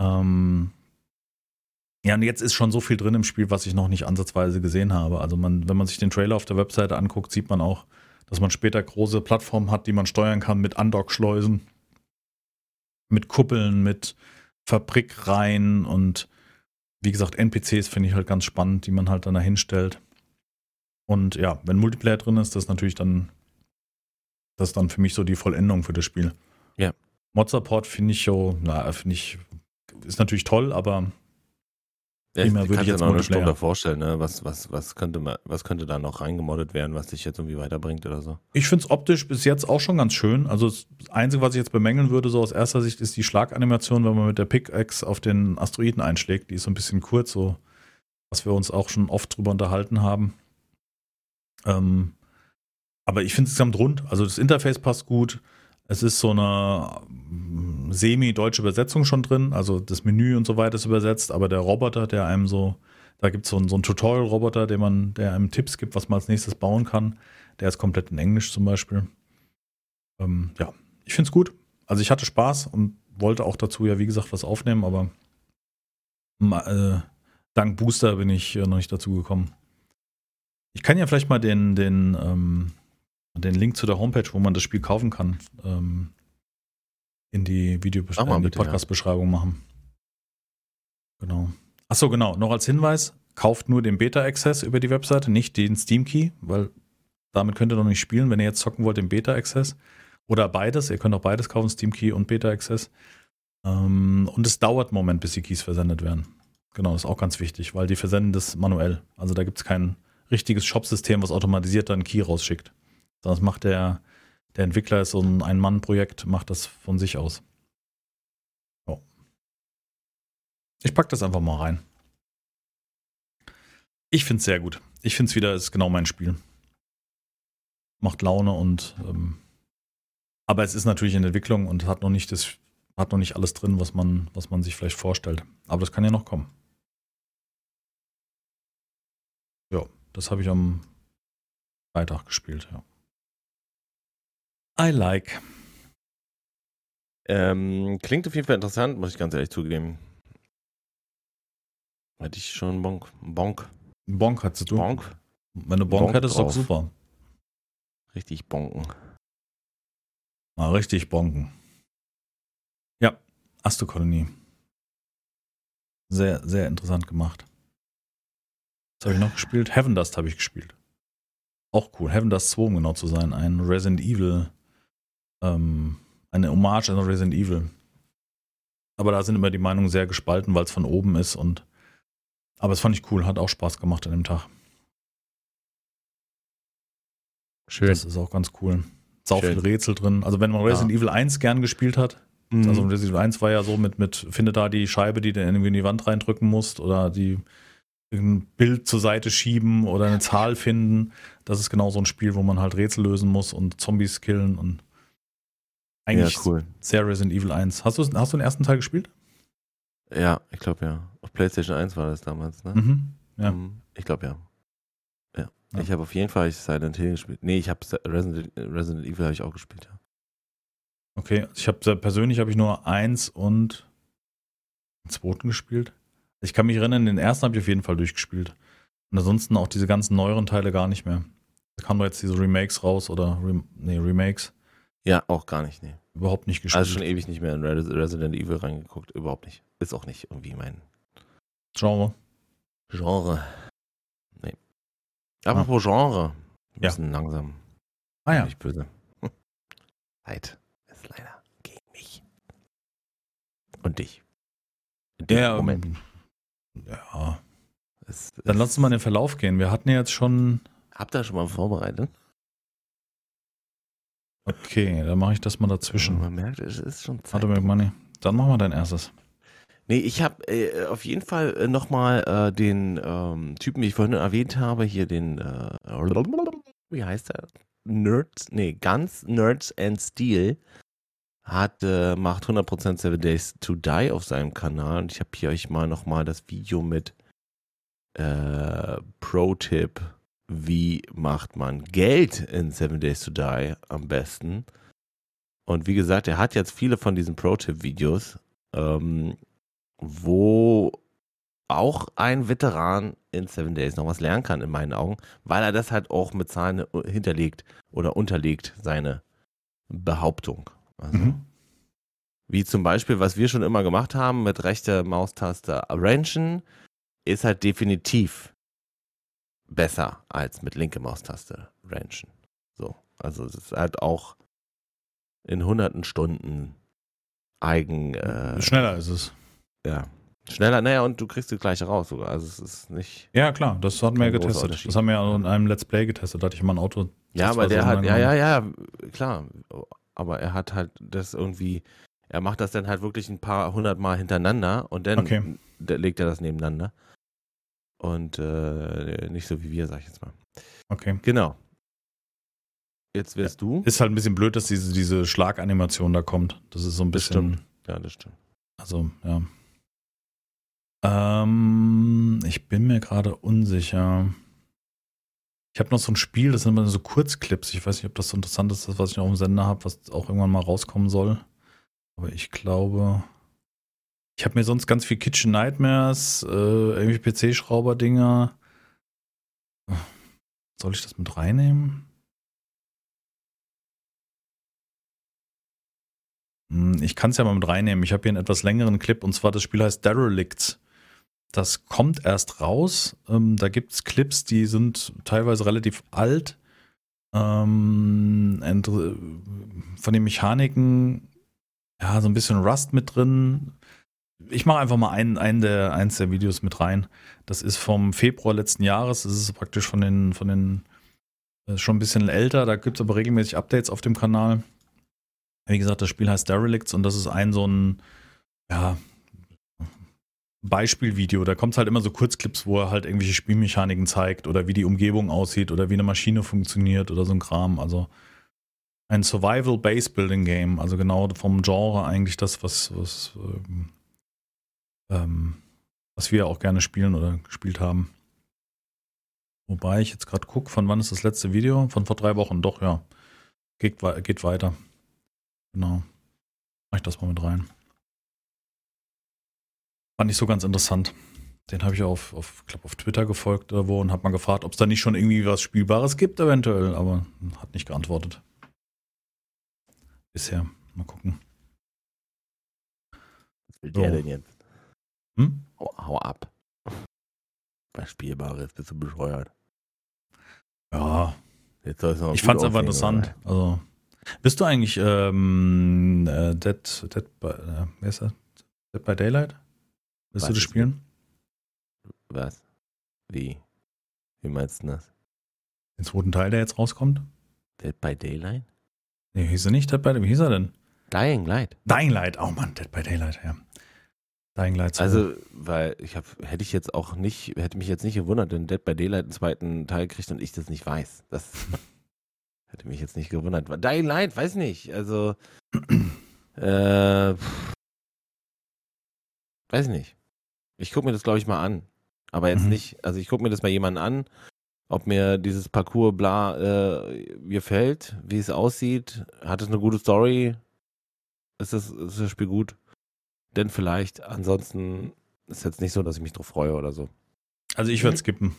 Ähm ja, und jetzt ist schon so viel drin im Spiel, was ich noch nicht ansatzweise gesehen habe. Also man, wenn man sich den Trailer auf der Webseite anguckt, sieht man auch, dass man später große Plattformen hat, die man steuern kann mit Undock-Schleusen, mit Kuppeln, mit Fabrikreihen und wie gesagt, NPCs finde ich halt ganz spannend, die man halt dann dahin stellt. Und ja, wenn Multiplayer drin ist, das ist natürlich dann das ist dann für mich so die Vollendung für das Spiel. Ja. Mod-Support finde ich so, na, finde ich, ist natürlich toll, aber ja, immer würde ich jetzt noch eine Stunde vorstellen, ne? was, was, was, könnte man, was könnte da noch reingemoddet werden, was dich jetzt irgendwie weiterbringt oder so? Ich finde es optisch bis jetzt auch schon ganz schön. Also das Einzige, was ich jetzt bemängeln würde, so aus erster Sicht, ist die Schlaganimation, wenn man mit der Pickaxe auf den Asteroiden einschlägt. Die ist so ein bisschen kurz, so was wir uns auch schon oft drüber unterhalten haben. Ähm, aber ich finde es insgesamt rund. Also das Interface passt gut. Es ist so eine mm, semi-deutsche Übersetzung schon drin. Also das Menü und so weiter ist übersetzt, aber der Roboter, der einem so, da gibt so es so einen Tutorial-Roboter, der man, der einem Tipps gibt, was man als nächstes bauen kann. Der ist komplett in Englisch zum Beispiel. Ähm, ja, ich finde es gut. Also ich hatte Spaß und wollte auch dazu ja, wie gesagt, was aufnehmen, aber äh, dank Booster bin ich äh, noch nicht dazu gekommen. Ich kann ja vielleicht mal den, den, ähm, den Link zu der Homepage, wo man das Spiel kaufen kann, ähm, in die Videobeschreibung, die Podcast-Beschreibung ja. machen. Genau. Achso, genau. Noch als Hinweis: Kauft nur den Beta-Access über die Webseite, nicht den Steam-Key, weil damit könnt ihr noch nicht spielen, wenn ihr jetzt zocken wollt, den Beta-Access. Oder beides. Ihr könnt auch beides kaufen, Steam-Key und Beta-Access. Ähm, und es dauert einen Moment, bis die Keys versendet werden. Genau, das ist auch ganz wichtig, weil die versenden das manuell. Also da gibt es kein richtiges Shop-System, was automatisiert dann einen Key rausschickt. Sondern das macht der, der Entwickler, ist so ein Ein-Mann-Projekt, macht das von sich aus. Oh. Ich packe das einfach mal rein. Ich finde es sehr gut. Ich finde es wieder, ist genau mein Spiel. Macht Laune und ähm, aber es ist natürlich in Entwicklung und hat noch nicht das hat noch nicht alles drin, was man, was man sich vielleicht vorstellt. Aber das kann ja noch kommen. Ja, das habe ich am Freitag gespielt, ja. I like. Ähm, klingt auf jeden Fall interessant, muss ich ganz ehrlich zugeben. Hätte ich schon Bonk. Bonk. Bonk hattest du? Bonk. Wenn du Bonk, Bonk hättest, drauf. doch super. Richtig bonken. Mal richtig bonken. Ja, Astokolonie. Sehr, sehr interessant gemacht. Was habe ich noch gespielt? Heaven Dust habe ich gespielt. Auch cool. Heaven Dust 2, um genau zu sein. Ein Resident Evil, ähm, eine Hommage an Resident Evil. Aber da sind immer die Meinungen sehr gespalten, weil es von oben ist und aber es fand ich cool, hat auch Spaß gemacht an dem Tag. Schön. Das ist auch ganz cool. Sau Schön. viel Rätsel drin. Also wenn man Resident ja. Evil 1 gern gespielt hat, Mhm. Also Resident Evil 1 war ja so mit, mit, finde da die Scheibe, die du irgendwie in die Wand reindrücken musst oder die ein Bild zur Seite schieben oder eine Zahl finden. Das ist genau so ein Spiel, wo man halt Rätsel lösen muss und Zombies killen und eigentlich ja, cool. sehr Resident Evil 1. Hast du, hast du den ersten Teil gespielt? Ja, ich glaube ja. Auf PlayStation 1 war das damals, ne? Mhm, ja. Mhm, ich glaube ja. ja. ja. Ich habe auf jeden Fall Silent Hill gespielt. Nee, ich habe Resident, Resident Evil habe ich auch gespielt, ja. Okay, ich habe persönlich habe ich nur eins und den zweiten gespielt. Ich kann mich erinnern, den ersten habe ich auf jeden Fall durchgespielt. Und ansonsten auch diese ganzen neueren Teile gar nicht mehr. Da kamen jetzt diese Remakes raus oder Rem nee, Remakes. Ja, auch gar nicht, nee. Überhaupt nicht gespielt. Also schon ewig nicht mehr in Resident Evil reingeguckt, überhaupt nicht. Ist auch nicht irgendwie mein Genre. Genre. Nee. Apropos ah. Genre. Wir müssen ja. langsam. Ah ja. Nicht böse. <laughs> Zeit leider gegen mich. Und dich. ja, Moment. Ja. Es, Dann lass uns mal in den Verlauf gehen. Wir hatten ja jetzt schon. Habt ihr schon mal vorbereitet? Okay, dann mache ich das mal dazwischen. Man merkt, es ist schon Zeit. Warte, Money. Dann machen wir dein erstes. Nee, ich habe äh, auf jeden Fall äh, nochmal äh, den ähm, Typen, wie ich vorhin erwähnt habe, hier den, äh, wie heißt er? Nerds, nee, Guns, Nerds and Steel hat, äh, macht 100% Seven Days to Die auf seinem Kanal. Und ich habe hier euch mal nochmal das Video mit äh, Pro-Tipp, wie macht man Geld in Seven Days to Die am besten. Und wie gesagt, er hat jetzt viele von diesen Pro-Tipp-Videos, ähm, wo auch ein Veteran in Seven Days noch was lernen kann, in meinen Augen, weil er das halt auch mit Zahlen hinterlegt oder unterlegt, seine Behauptung. Also, mhm. Wie zum Beispiel, was wir schon immer gemacht haben mit rechter Maustaste ranchen, ist halt definitiv besser als mit linke Maustaste ranchen. So, also es ist halt auch in hunderten Stunden eigen. Äh, Schneller ist es. Ja. Schneller, naja, und du kriegst die gleiche raus sogar. Also es ist nicht. Ja, klar, das hatten wir ja getestet. Das haben wir ja in einem Let's Play getestet. Da hatte ich mal ein Auto. Ja, aber der hat, ja, ja, ja, klar aber er hat halt das irgendwie, er macht das dann halt wirklich ein paar hundert Mal hintereinander und dann okay. legt er das nebeneinander. Und äh, nicht so wie wir, sag ich jetzt mal. Okay. Genau. Jetzt wärst ja. du. Ist halt ein bisschen blöd, dass diese, diese Schlaganimation da kommt. Das ist so ein bisschen. Das ja, das stimmt. Also, ja. Ähm, ich bin mir gerade unsicher. Ich habe noch so ein Spiel, das sind immer so Kurzclips. Ich weiß nicht, ob das so interessant ist, was ich noch im Sender habe, was auch irgendwann mal rauskommen soll. Aber ich glaube, ich habe mir sonst ganz viel Kitchen Nightmares, äh, irgendwie PC-Schrauber-Dinger. Soll ich das mit reinnehmen? Hm, ich kann es ja mal mit reinnehmen. Ich habe hier einen etwas längeren Clip und zwar das Spiel heißt Derelicts. Das kommt erst raus. Ähm, da gibt es Clips, die sind teilweise relativ alt. Ähm, von den Mechaniken, ja, so ein bisschen Rust mit drin. Ich mache einfach mal einen, einen der, eins der Videos mit rein. Das ist vom Februar letzten Jahres. Das ist praktisch von den, von den, schon ein bisschen älter. Da gibt es aber regelmäßig Updates auf dem Kanal. Wie gesagt, das Spiel heißt Derelicts und das ist ein so ein, ja, Beispielvideo. Da kommt halt immer so Kurzclips, wo er halt irgendwelche Spielmechaniken zeigt oder wie die Umgebung aussieht oder wie eine Maschine funktioniert oder so ein Kram. Also ein Survival Base Building Game. Also genau vom Genre eigentlich das, was, was, ähm, ähm, was wir auch gerne spielen oder gespielt haben. Wobei ich jetzt gerade gucke, von wann ist das letzte Video? Von vor drei Wochen, doch, ja. Geht, geht weiter. Genau. Mach ich das mal mit rein. Fand ich so ganz interessant. Den habe ich auf, auf, glaub, auf Twitter gefolgt wo und habe mal gefragt, ob es da nicht schon irgendwie was Spielbares gibt, eventuell, aber hat nicht geantwortet. Bisher. Mal gucken. Was will so. der denn jetzt? Hm? Hau, hau ab. Was Spielbares, bist du bescheuert. Ja. ich fand es einfach interessant. Oder? Also bist du eigentlich ähm, äh, Dead, Dead, by, äh, wer ist das? Dead by Daylight? Willst du das spielen? Was? Wie? Wie meinst du das? Den zweiten Teil, der jetzt rauskommt? Dead by Daylight? Nee, hieß er nicht Dead by Wie hieß er denn? Dying Light. Dying Light, oh Mann, Dead by Daylight, ja. Dying Light 2. Also, weil ich hab, hätte ich jetzt auch nicht, hätte mich jetzt nicht gewundert, wenn Dead by Daylight einen zweiten Teil kriegt und ich das nicht weiß. Das <laughs> Hätte mich jetzt nicht gewundert. Dying Light, weiß nicht. Also, <clears throat> äh, weiß nicht. Ich gucke mir das, glaube ich, mal an. Aber jetzt mhm. nicht, also ich gucke mir das bei jemandem an, ob mir dieses Parcours bla äh, gefällt, wie es aussieht. Hat es eine gute Story? Ist das, ist das Spiel gut? Denn vielleicht. Ansonsten ist es jetzt nicht so, dass ich mich drauf freue oder so. Also ich würde skippen.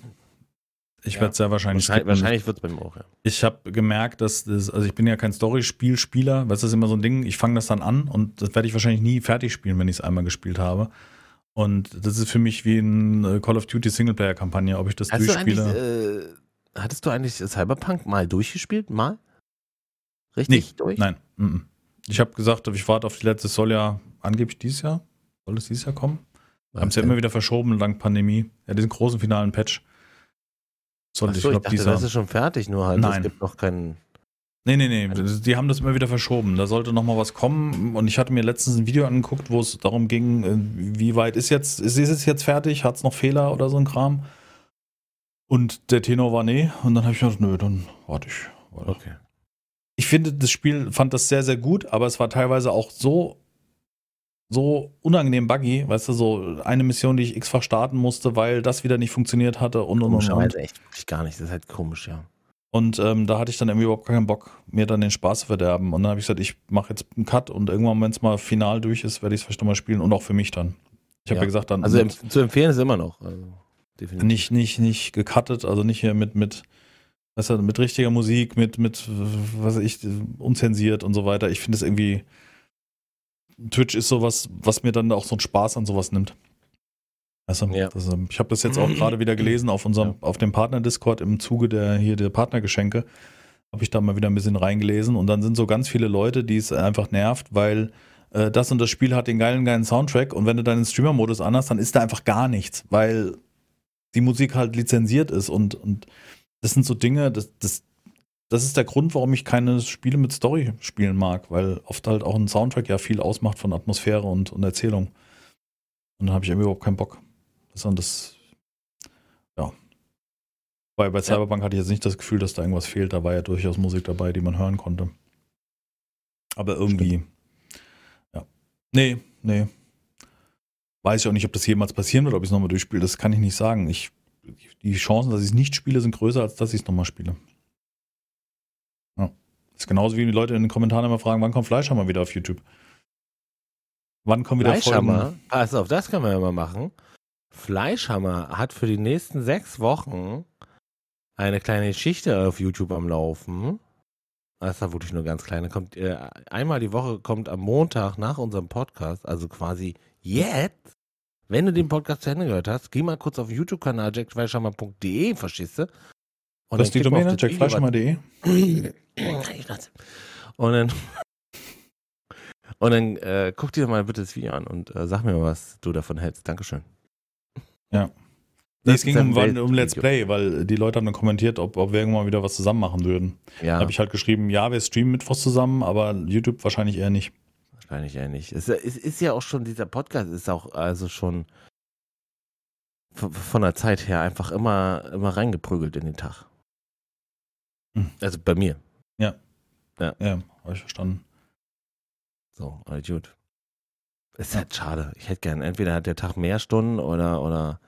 Ich ja. werde sehr wahrscheinlich. Wahrscheinlich, wahrscheinlich wird es bei mir auch, ja. Ich habe gemerkt, dass das, also ich bin ja kein Storyspielspieler, weil das ist immer so ein Ding, ich fange das dann an und das werde ich wahrscheinlich nie fertig spielen, wenn ich es einmal gespielt habe. Und das ist für mich wie ein Call of Duty Singleplayer-Kampagne, ob ich das Hast durchspiele. Äh, hattest du eigentlich Cyberpunk mal durchgespielt? Mal? Richtig nee, durch? Nein. Mm -mm. Ich habe gesagt, ich warte auf die letzte, soll ja angeblich dieses Jahr, soll es dieses Jahr kommen? Haben es ja immer wieder verschoben, dank Pandemie. Ja, diesen großen finalen Patch. Soll Ach so, ich, glaub, ich dachte, dieser... das ist schon fertig, nur halt, Nein. es gibt noch keinen. Nee, nee, nee, die haben das immer wieder verschoben. Da sollte noch mal was kommen. Und ich hatte mir letztens ein Video angeguckt, wo es darum ging, äh, wie weit ist jetzt, ist es jetzt fertig? Hat es noch Fehler oder so ein Kram? Und der Tenor war nee. Und dann habe ich gedacht, nö, dann warte ich. Warte. Okay. Ich finde, das Spiel fand das sehr, sehr gut, aber es war teilweise auch so so unangenehm buggy, weißt du, so eine Mission, die ich x-fach starten musste, weil das wieder nicht funktioniert hatte und und und. und. echt wirklich gar nicht, das ist halt komisch, ja. Und ähm, da hatte ich dann irgendwie überhaupt keinen Bock, mir dann den Spaß zu verderben. Und dann habe ich gesagt, ich mache jetzt einen Cut und irgendwann, wenn es mal final durch ist, werde ich es vielleicht nochmal spielen und auch für mich dann. Ich habe ja. ja. gesagt, dann. Also mit, zu empfehlen ist immer noch. Also, definitiv. Nicht, nicht, nicht gecuttet, also nicht hier mit, mit, weißt du, mit richtiger Musik, mit, mit, was weiß ich, unzensiert und so weiter. Ich finde es irgendwie Twitch ist sowas, was mir dann auch so einen Spaß an sowas nimmt. Also, ja. ähm, ich habe das jetzt auch gerade wieder gelesen auf unserem, ja. auf dem Partner-Discord im Zuge der hier der Partnergeschenke. Habe ich da mal wieder ein bisschen reingelesen und dann sind so ganz viele Leute, die es einfach nervt, weil äh, das und das Spiel hat den geilen, geilen Soundtrack und wenn du dann den Streamer-Modus anhast, dann ist da einfach gar nichts, weil die Musik halt lizenziert ist und, und das sind so Dinge, das, das, das ist der Grund, warum ich keine Spiele mit Story spielen mag, weil oft halt auch ein Soundtrack ja viel ausmacht von Atmosphäre und, und Erzählung. Und dann habe ich irgendwie überhaupt keinen Bock. Das, das ja. Weil bei Cyberpunk hatte ich jetzt nicht das Gefühl, dass da irgendwas fehlt. Da war ja durchaus Musik dabei, die man hören konnte. Aber irgendwie, Stimmt. ja. Nee, nee. Weiß ich auch nicht, ob das jemals passieren wird, ob ich es nochmal durchspiele. Das kann ich nicht sagen. Ich, die Chancen, dass ich es nicht spiele, sind größer, als dass ich es nochmal spiele. Das ist genauso wie die Leute in den Kommentaren immer fragen, wann kommt Fleischhammer wieder auf YouTube? Wann kommen wieder Fleischhammer? Folgen? Pass auf, das kann man ja mal machen. Fleischhammer hat für die nächsten sechs Wochen eine kleine Geschichte auf YouTube am Laufen. Das war wirklich nur ganz kleine. Kommt äh, einmal die Woche kommt am Montag nach unserem Podcast, also quasi jetzt. Wenn du den Podcast zu Ende gehört hast, geh mal kurz auf YouTube-Kanal jackfleischhammer.de, verstehst du? Und Was ist die Domäne? jackfleischhammer.de? und dann und dann äh, guck dir mal bitte das Video an und äh, sag mir mal, was du davon hältst. Dankeschön. Ja. Nee, es ging um, um, Let's Play, weil die Leute haben dann kommentiert, ob, ob wir irgendwann mal wieder was zusammen machen würden. Ja. Da habe ich halt geschrieben, ja, wir streamen Mittwochs zusammen, aber YouTube wahrscheinlich eher nicht. Wahrscheinlich eher nicht. Es, es ist ja auch schon, dieser Podcast ist auch also schon von der Zeit her einfach immer, immer reingeprügelt in den Tag. Hm. Also bei mir. Ja. Ja, ja habe ich verstanden. So, all gut. Ist halt schade. Ich hätte gern, entweder hat der Tag mehr Stunden oder, oder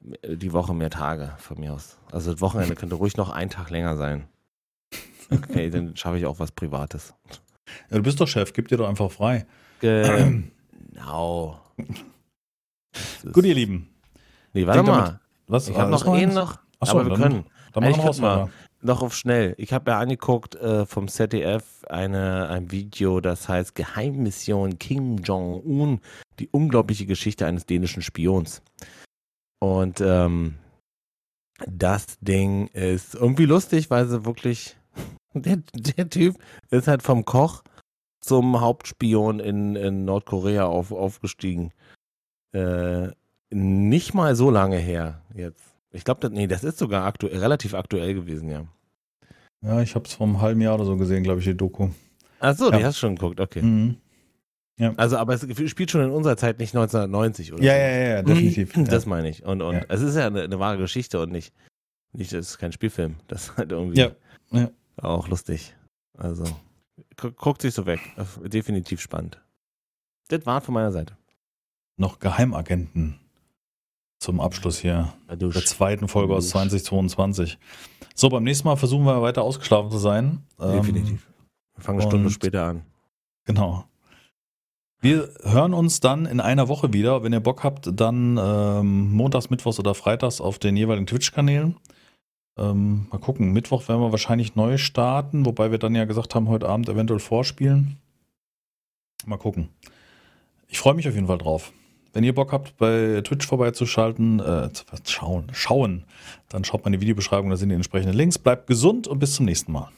die Woche mehr Tage von mir aus. Also das Wochenende könnte ruhig noch ein Tag länger sein. Okay, dann <laughs> schaffe ich auch was Privates. Ja, du bist doch Chef, gib dir doch einfach frei. <clears throat> Genau. Gut, ihr Lieben. Nee, warte Denk mal. Damit, was? Ich habe noch einen noch, Achso, aber wir dann, können. Dann machen wir mal noch auf schnell. Ich habe ja angeguckt äh, vom ZDF eine, ein Video, das heißt Geheimmission Kim Jong-un, die unglaubliche Geschichte eines dänischen Spions. Und ähm, das Ding ist irgendwie lustig, weil sie wirklich, <laughs> der, der Typ ist halt vom Koch zum Hauptspion in, in Nordkorea auf, aufgestiegen. Äh, nicht mal so lange her jetzt. Ich glaube, das, nee, das ist sogar aktu relativ aktuell gewesen, ja. Ja, ich habe es vor einem halben Jahr oder so gesehen, glaube ich, die Doku. Ach so, ja. die hast du schon geguckt, okay. Mhm. Ja. Also, aber es spielt schon in unserer Zeit nicht 1990, oder? Ja, so. ja, ja, ja, definitiv. <laughs> Das meine ich. Und, und ja. es ist ja eine, eine, wahre Geschichte und nicht, nicht, es ist kein Spielfilm. <laughs> Das ist halt irgendwie ja. Ja. auch lustig. Also, guckt sich so weg. Definitiv spannend. Das war von meiner Seite. Noch Geheimagenten zum Abschluss hier der zweiten Folge aus 2022. So, beim nächsten Mal versuchen wir weiter ausgeschlafen zu sein. Definitiv. Wir fangen eine Stunde später an. Genau. Wir hören uns dann in einer Woche wieder. Wenn ihr Bock habt, dann ähm, montags, mittwochs oder freitags auf den jeweiligen Twitch-Kanälen. Ähm, mal gucken. Mittwoch werden wir wahrscheinlich neu starten, wobei wir dann ja gesagt haben, heute Abend eventuell vorspielen. Mal gucken. Ich freue mich auf jeden Fall drauf. Wenn ihr Bock habt, bei Twitch vorbeizuschalten, äh, schauen, schauen, dann schaut mal in die Videobeschreibung, da sind die entsprechenden Links. Bleibt gesund und bis zum nächsten Mal.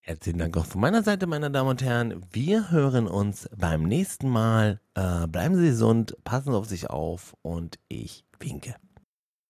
Herzlichen Dank auch von meiner Seite, meine Damen und Herren. Wir hören uns beim nächsten Mal. Äh, bleiben Sie gesund, passen Sie auf sich auf und ich winke.